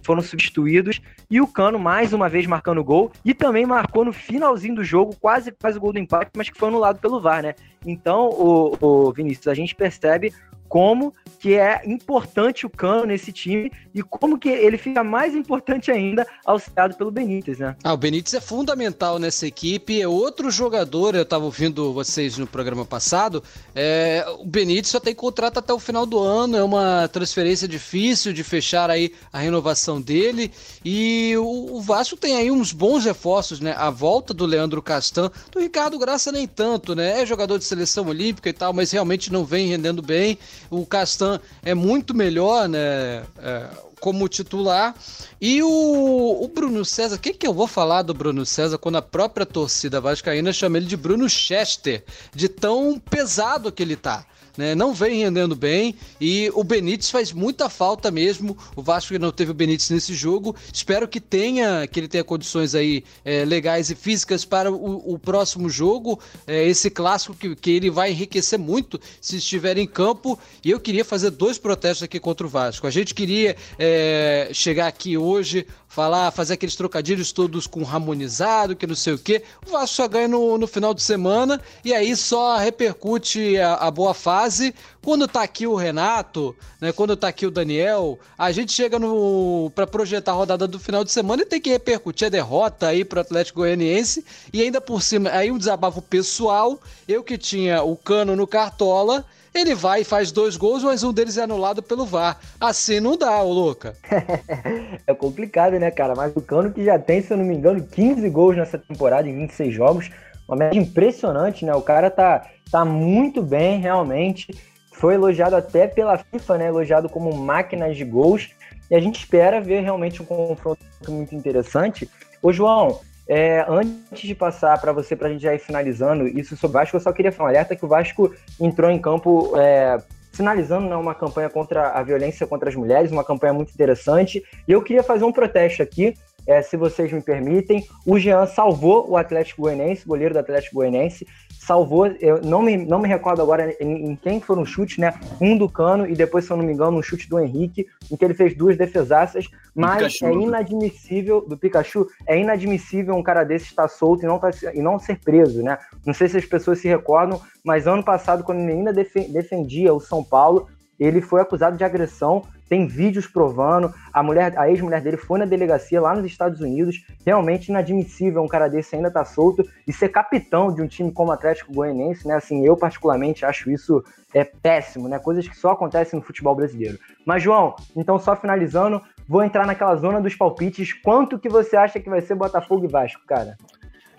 foram substituídos, e o Cano, mais uma vez, marcando gol, e também marcou no finalzinho do jogo, quase quase o gol do empate, mas que foi anulado pelo VAR, né? Então, o, o Vinícius, a gente percebe como que é importante o Cano nesse time e como que ele fica mais importante ainda auxiliado pelo Benítez, né? Ah, o Benítez é fundamental nessa equipe, é outro jogador, eu estava ouvindo vocês no programa passado, é, o Benítez só tem contrato até o final do ano, é uma transferência difícil de fechar aí a renovação dele e o, o Vasco tem aí uns bons reforços, né? A volta do Leandro Castan, do Ricardo Graça nem tanto, né? É jogador de seleção olímpica e tal, mas realmente não vem rendendo bem o Castan é muito melhor, né? É, como titular. E o, o Bruno César, o que, que eu vou falar do Bruno César quando a própria torcida vascaína chama ele de Bruno Chester, de tão pesado que ele tá? Né? Não vem rendendo bem e o Benítez faz muita falta mesmo. O Vasco não teve o Benítez nesse jogo. Espero que tenha, que ele tenha condições aí é, legais e físicas para o, o próximo jogo. É, esse clássico que, que ele vai enriquecer muito se estiver em campo. E eu queria fazer dois protestos aqui contra o Vasco. A gente queria é, chegar aqui hoje falar, fazer aqueles trocadilhos todos com harmonizado, que não sei o quê. O Vasco só ganha no, no final de semana e aí só repercute a, a boa fase quando tá aqui o Renato, né? Quando tá aqui o Daniel, a gente chega no para projetar a rodada do final de semana e tem que repercutir a derrota aí pro Atlético Goianiense e ainda por cima aí um desabafo pessoal, eu que tinha o Cano no Cartola, ele vai e faz dois gols, mas um deles é anulado pelo VAR. Assim não dá, ô Luca. <laughs> é complicado, né, cara? Mas o Cano que já tem, se eu não me engano, 15 gols nessa temporada em 26 jogos. Uma média impressionante, né? O cara tá, tá muito bem, realmente. Foi elogiado até pela FIFA, né? Elogiado como máquina de gols. E a gente espera ver realmente um confronto muito interessante. Ô, João, é, antes de passar para você, para a gente já ir finalizando isso sobre o Vasco, eu só queria falar um alerta que o Vasco entrou em campo é, finalizando né, uma campanha contra a violência contra as mulheres, uma campanha muito interessante. E eu queria fazer um protesto aqui, é, se vocês me permitem. O Jean salvou o Atlético Goianiense, goleiro do Atlético Goianiense, salvou, eu não me, não me recordo agora em, em quem foram os chutes, né? Um do Cano e depois, se eu não me engano, um chute do Henrique, em que ele fez duas defesaças, mas é inadmissível, do Pikachu, é inadmissível um cara desse estar solto e não, tá, e não ser preso, né? Não sei se as pessoas se recordam, mas ano passado, quando ele ainda defendia o São Paulo, ele foi acusado de agressão, tem vídeos provando, a mulher, a ex-mulher dele foi na delegacia lá nos Estados Unidos, realmente inadmissível um cara desse ainda tá solto e ser capitão de um time como o Atlético Goianiense, né? Assim, eu particularmente acho isso é péssimo, né? Coisas que só acontecem no futebol brasileiro. Mas João, então só finalizando, vou entrar naquela zona dos palpites. Quanto que você acha que vai ser Botafogo e Vasco, cara?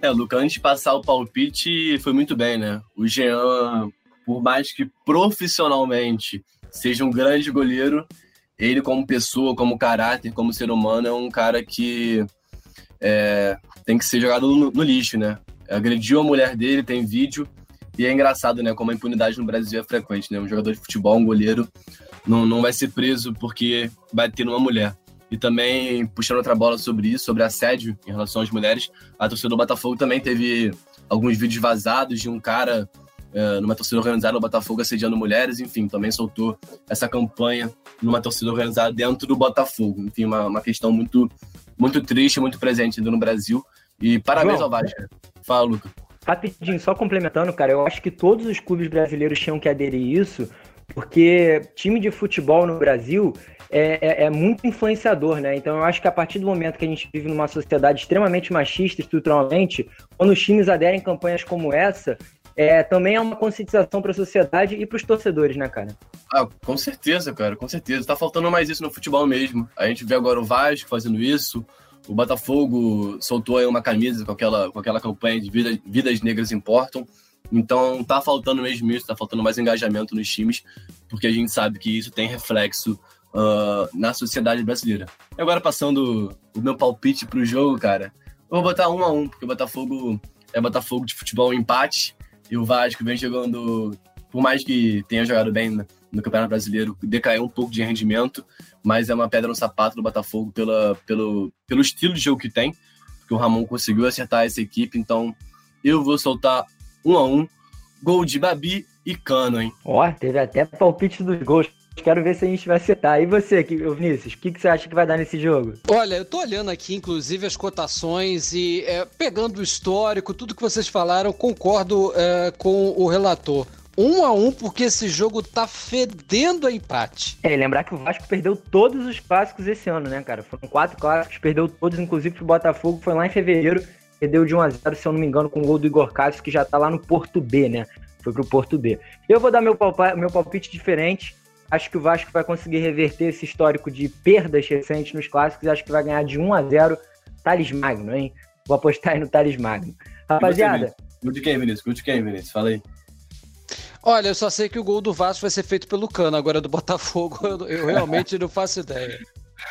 É, Luca, antes de passar o palpite, foi muito bem, né? O Jean, por mais que profissionalmente seja um grande goleiro, ele como pessoa, como caráter, como ser humano, é um cara que é, tem que ser jogado no, no, lixo, né? Agrediu a mulher dele, tem vídeo, e é engraçado, né? Como a impunidade no Brasil é frequente, né? Um jogador de futebol, um goleiro, não, não vai ser preso porque vai ter uma mulher. E também, puxando outra bola sobre isso, sobre assédio em relação às mulheres, a torcida do Botafogo também teve alguns vídeos vazados de um cara numa torcida organizada do Botafogo assediando mulheres, enfim, também soltou essa campanha numa torcida organizada dentro do Botafogo. Enfim, uma, uma questão muito, muito triste, muito presente no Brasil. E parabéns João, ao Vasco. Fala, Luca. Rapidinho, só complementando, cara, eu acho que todos os clubes brasileiros tinham que aderir a isso, porque time de futebol no Brasil é, é, é, muito influenciador, né? Então eu acho que a partir do momento que a gente vive numa sociedade extremamente machista estruturalmente, quando os times aderem campanhas como essa, é, também é uma conscientização para a sociedade e para os torcedores, né, cara? Ah, com certeza, cara, com certeza. Tá faltando mais isso no futebol mesmo. A gente vê agora o Vasco fazendo isso, o Botafogo soltou aí uma camisa com aquela, com aquela campanha de vida, Vidas Negras Importam. Então tá faltando mesmo isso, tá faltando mais engajamento nos times, porque a gente sabe que isso tem reflexo uh, na sociedade brasileira. E agora passando o meu palpite pro jogo, cara, eu vou botar um a um, porque o Botafogo é Botafogo de futebol empate e o Vasco vem jogando, por mais que tenha jogado bem no Campeonato Brasileiro, decaiu um pouco de rendimento, mas é uma pedra no sapato do Botafogo pela, pelo, pelo estilo de jogo que tem, que o Ramon conseguiu acertar essa equipe, então eu vou soltar um a um, gol de Babi e Cano, hein? Ó, teve até palpite dos gols. Quero ver se a gente vai acertar. E você, Vinícius, o que, que você acha que vai dar nesse jogo? Olha, eu tô olhando aqui, inclusive, as cotações e é, pegando o histórico, tudo que vocês falaram, concordo é, com o relator. Um a um, porque esse jogo tá fedendo a empate. É, lembrar que o Vasco perdeu todos os clássicos esse ano, né, cara? Foram quatro clássicos, perdeu todos, inclusive pro Botafogo, foi lá em fevereiro, perdeu de 1 a 0 se eu não me engano, com o gol do Igor Cássio, que já tá lá no Porto B, né? Foi pro Porto B. Eu vou dar meu, palpite, meu palpite diferente Acho que o Vasco vai conseguir reverter esse histórico de perdas recentes nos clássicos. Acho que vai ganhar de 1 a 0 Thales Magno, hein? Vou apostar aí no Thales Magno. Rapaziada. Gol de quem, Vinícius? Gol de quem, Vinícius? Fala aí. Olha, eu só sei que o gol do Vasco vai ser feito pelo Cano, agora do Botafogo <laughs> eu, eu realmente não faço ideia.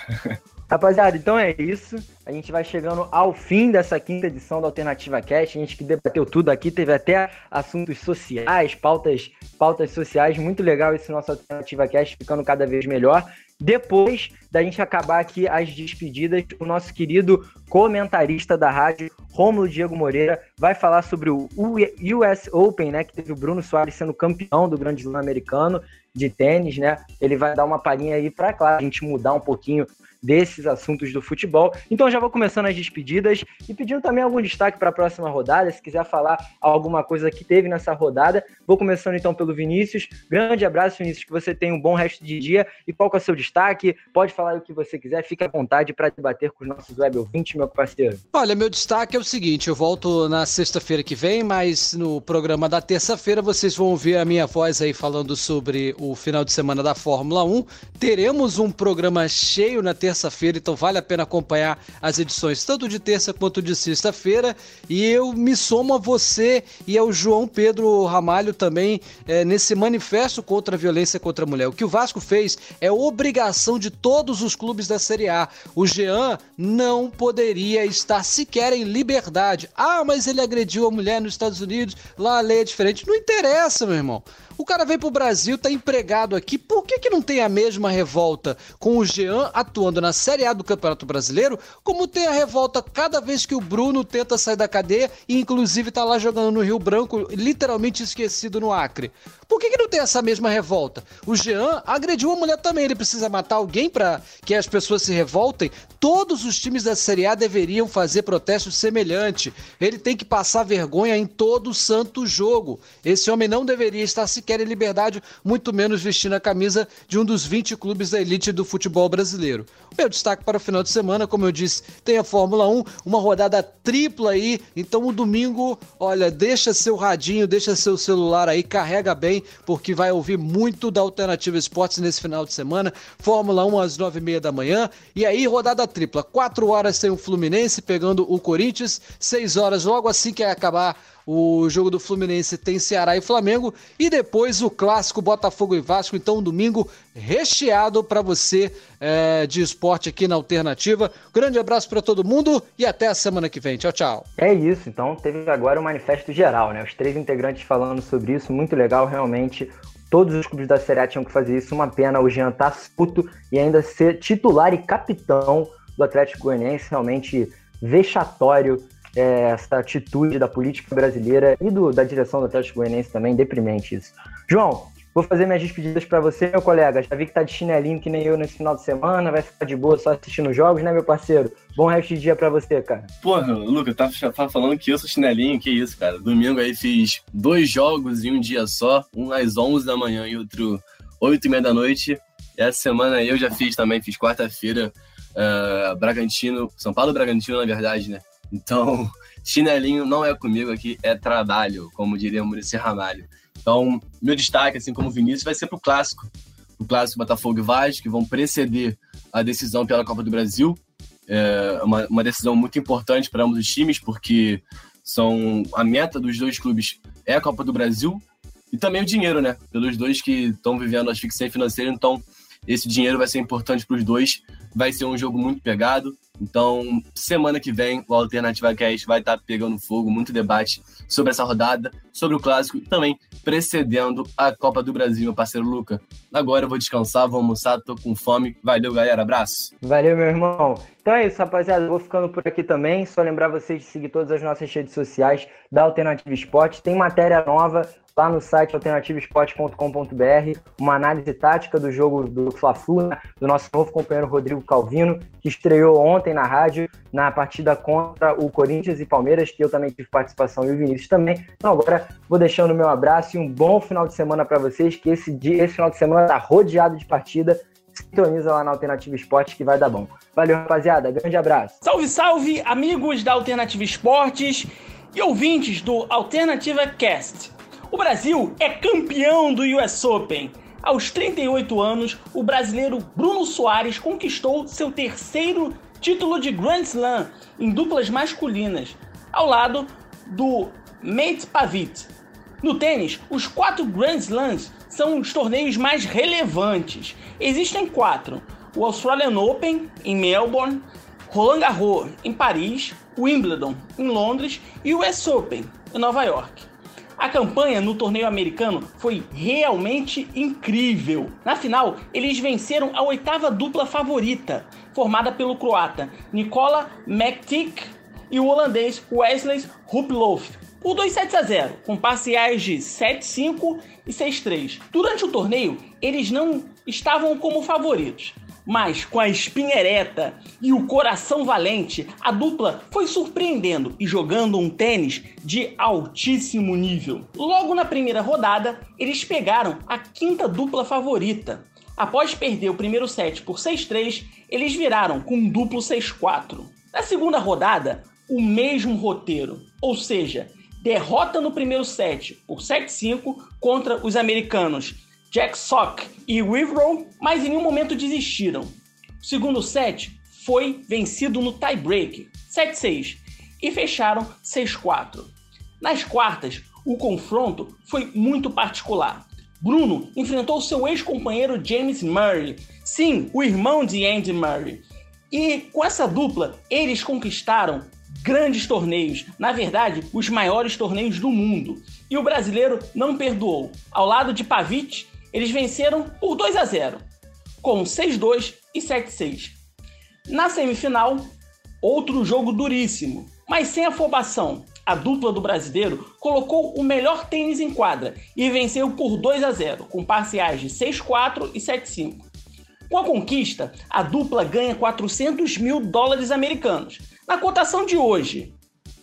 <laughs> Rapaziada, então é isso. A gente vai chegando ao fim dessa quinta edição da Alternativa Cast. A gente que debateu tudo aqui, teve até assuntos sociais, pautas, pautas sociais. Muito legal esse nosso Alternativa Cast, ficando cada vez melhor. Depois da gente acabar aqui as despedidas, o nosso querido comentarista da rádio, Rômulo Diego Moreira, vai falar sobre o US Open, né? Que teve o Bruno Soares sendo campeão do Grande Slam americano de tênis, né? Ele vai dar uma palhinha aí para, claro, a gente mudar um pouquinho desses assuntos do futebol. Então já vou começando as despedidas e pedindo também algum destaque para a próxima rodada, se quiser falar alguma coisa que teve nessa rodada. Vou começando então pelo Vinícius. Grande abraço, Vinícius, que você tenha um bom resto de dia. E qual é o seu destaque? Pode falar o que você quiser, fique à vontade para debater com os nossos web ouvintes, meu parceiro. Olha, meu destaque é o seguinte, eu volto na sexta-feira que vem, mas no programa da terça-feira vocês vão ouvir a minha voz aí falando sobre o final de semana da Fórmula 1. Teremos um programa cheio na terça terça-feira, então vale a pena acompanhar as edições tanto de terça quanto de sexta-feira. E eu me somo a você e ao João Pedro Ramalho também é, nesse manifesto contra a violência contra a mulher. O que o Vasco fez é obrigação de todos os clubes da Série A. O Jean não poderia estar sequer em liberdade. Ah, mas ele agrediu a mulher nos Estados Unidos, lá a lei é diferente. Não interessa, meu irmão. O cara veio pro Brasil, tá empregado aqui. Por que, que não tem a mesma revolta com o Jean atuando na Série A do Campeonato Brasileiro, como tem a revolta cada vez que o Bruno tenta sair da cadeia e inclusive tá lá jogando no Rio Branco, literalmente esquecido no Acre? Por que, que não tem essa mesma revolta? O Jean agrediu a mulher também. Ele precisa matar alguém para que as pessoas se revoltem? Todos os times da Série A deveriam fazer protestos semelhantes. Ele tem que passar vergonha em todo santo jogo. Esse homem não deveria estar sequer querem liberdade, muito menos vestindo a camisa de um dos 20 clubes da elite do futebol brasileiro. Meu destaque para o final de semana, como eu disse, tem a Fórmula 1, uma rodada tripla aí, então o domingo, olha, deixa seu radinho, deixa seu celular aí, carrega bem, porque vai ouvir muito da Alternativa Esportes nesse final de semana. Fórmula 1 às 9h30 da manhã, e aí rodada tripla, 4 horas tem o Fluminense pegando o Corinthians, 6 horas logo assim que acabar o jogo do Fluminense tem Ceará e Flamengo e depois o clássico Botafogo e Vasco. Então, um domingo recheado para você é, de esporte aqui na Alternativa. Grande abraço para todo mundo e até a semana que vem. Tchau, tchau. É isso. Então, teve agora o um manifesto geral, né? Os três integrantes falando sobre isso. Muito legal, realmente. Todos os clubes da Série A tinham que fazer isso. Uma pena o Jean tá puto e ainda ser titular e capitão do Atlético Goianiense. Realmente vexatório é, essa atitude da política brasileira e do, da direção do Atlético Goianiense também, deprimente isso. João, vou fazer minhas despedidas para você, meu colega. Já vi que tá de chinelinho que nem eu nesse final de semana, vai ficar de boa só assistindo jogos, né, meu parceiro? Bom resto de dia para você, cara. Porra, Luca, tá, tá falando que eu sou chinelinho, que isso, cara. Domingo aí fiz dois jogos em um dia só, um às 11 da manhã e outro 8 e meia da noite. E essa semana aí eu já fiz também, fiz quarta-feira, uh, Bragantino, São Paulo Bragantino, na verdade, né? Então, <laughs> chinelinho não é comigo aqui, é trabalho, como diria o Muricy Ramalho. Então, meu destaque, assim como o Vinícius, vai ser para o clássico. O clássico Botafogo e Vasco, que vão preceder a decisão pela Copa do Brasil. É uma, uma decisão muito importante para ambos os times, porque são a meta dos dois clubes é a Copa do Brasil e também o dinheiro, né? Pelos dois que estão vivendo asfixia financeira, então esse dinheiro vai ser importante para os dois. Vai ser um jogo muito pegado. Então, semana que vem, o Alternativa Cast vai estar tá pegando fogo, muito debate sobre essa rodada, sobre o clássico e também precedendo a Copa do Brasil, meu parceiro Luca. Agora eu vou descansar, vou almoçar, tô com fome. Valeu, galera, abraço. Valeu, meu irmão. Então é isso, rapaziada. Vou ficando por aqui também. Só lembrar vocês de seguir todas as nossas redes sociais da Alternativa Esporte. Tem matéria nova lá no site alternativaesporte.com.br, uma análise tática do jogo do Fla-Flu, né, do nosso novo companheiro Rodrigo Calvino, que estreou ontem na rádio, na partida contra o Corinthians e Palmeiras, que eu também tive participação e o Vinícius também. Então agora vou deixando o meu abraço e um bom final de semana para vocês, que esse, dia, esse final de semana tá rodeado de partida. Sintoniza lá na Alternativa Esportes que vai dar bom. Valeu, rapaziada. Grande abraço. Salve, salve, amigos da Alternativa Esportes e ouvintes do Alternativa Cast. O Brasil é campeão do US Open. Aos 38 anos, o brasileiro Bruno Soares conquistou seu terceiro título de Grand Slam em duplas masculinas, ao lado do Mate Pavic. No tênis, os quatro Grand Slams são os torneios mais relevantes. Existem quatro: o Australian Open em Melbourne, Roland Garros em Paris, Wimbledon em Londres e o US Open em Nova York. A campanha no torneio americano foi realmente incrível. Na final, eles venceram a oitava dupla favorita, formada pelo croata Nikola Mektic e o holandês Wesley Ruplof, por 2 sets a 0, com parciais de 7-5 e 6-3. Durante o torneio, eles não estavam como favoritos, mas com a espinha ereta e o coração valente, a dupla foi surpreendendo e jogando um tênis de altíssimo nível. Logo na primeira rodada, eles pegaram a quinta dupla favorita. Após perder o primeiro set por 6-3, eles viraram com um duplo 6-4. Na segunda rodada, o mesmo roteiro, ou seja, derrota no primeiro set por 7-5 contra os americanos Jack Sock e Wivrow, mas em nenhum momento desistiram. O segundo set foi vencido no tie-break, 7-6, e fecharam 6-4. Nas quartas, o confronto foi muito particular. Bruno enfrentou seu ex-companheiro James Murray, sim, o irmão de Andy Murray. E com essa dupla, eles conquistaram grandes torneios, na verdade, os maiores torneios do mundo. E o brasileiro não perdoou. Ao lado de Pavic, eles venceram por 2 a 0, com 6-2 e 7-6. Na semifinal, outro jogo duríssimo, mas sem afobação. A dupla do brasileiro colocou o melhor tênis em quadra e venceu por 2 a 0, com parciais de 6-4 e 7-5. Com a conquista, a dupla ganha 400 mil dólares americanos. Na cotação de hoje,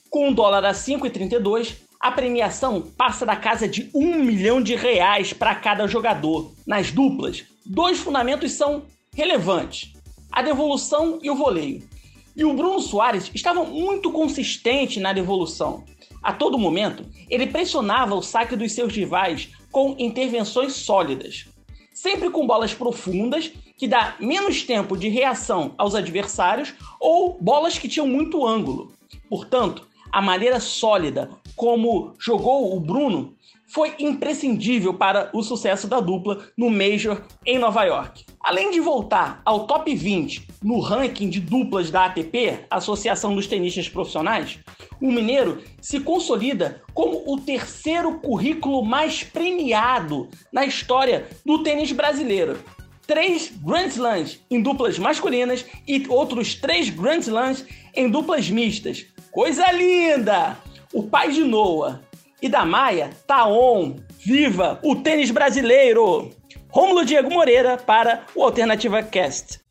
com um dólar a 5,32, A premiação passa da casa de um milhão de reais para cada jogador. Nas duplas, dois fundamentos são relevantes: a devolução e o voleio. E o Bruno Soares estava muito consistente na devolução. A todo momento, ele pressionava o saque dos seus rivais com intervenções sólidas, sempre com bolas profundas que dá menos tempo de reação aos adversários ou bolas que tinham muito ângulo. Portanto, a maneira sólida como jogou o Bruno foi imprescindível para o sucesso da dupla no Major em Nova York. Além de voltar ao top 20 no ranking de duplas da ATP, Associação dos Tenistas Profissionais, o Mineiro se consolida como o terceiro currículo mais premiado na história do tênis brasileiro. Três Grand Slams em duplas masculinas e outros três Grand Slams em duplas mistas. Coisa linda! O pai de Noah e da Maia tá on. Viva o tênis brasileiro! Rômulo Diego Moreira para o Alternativa Cast.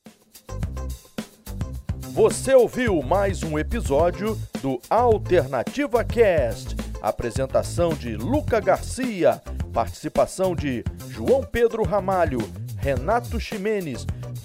Você ouviu mais um episódio do Alternativa Cast. Apresentação de Luca Garcia, participação de João Pedro Ramalho, Renato Ximenes,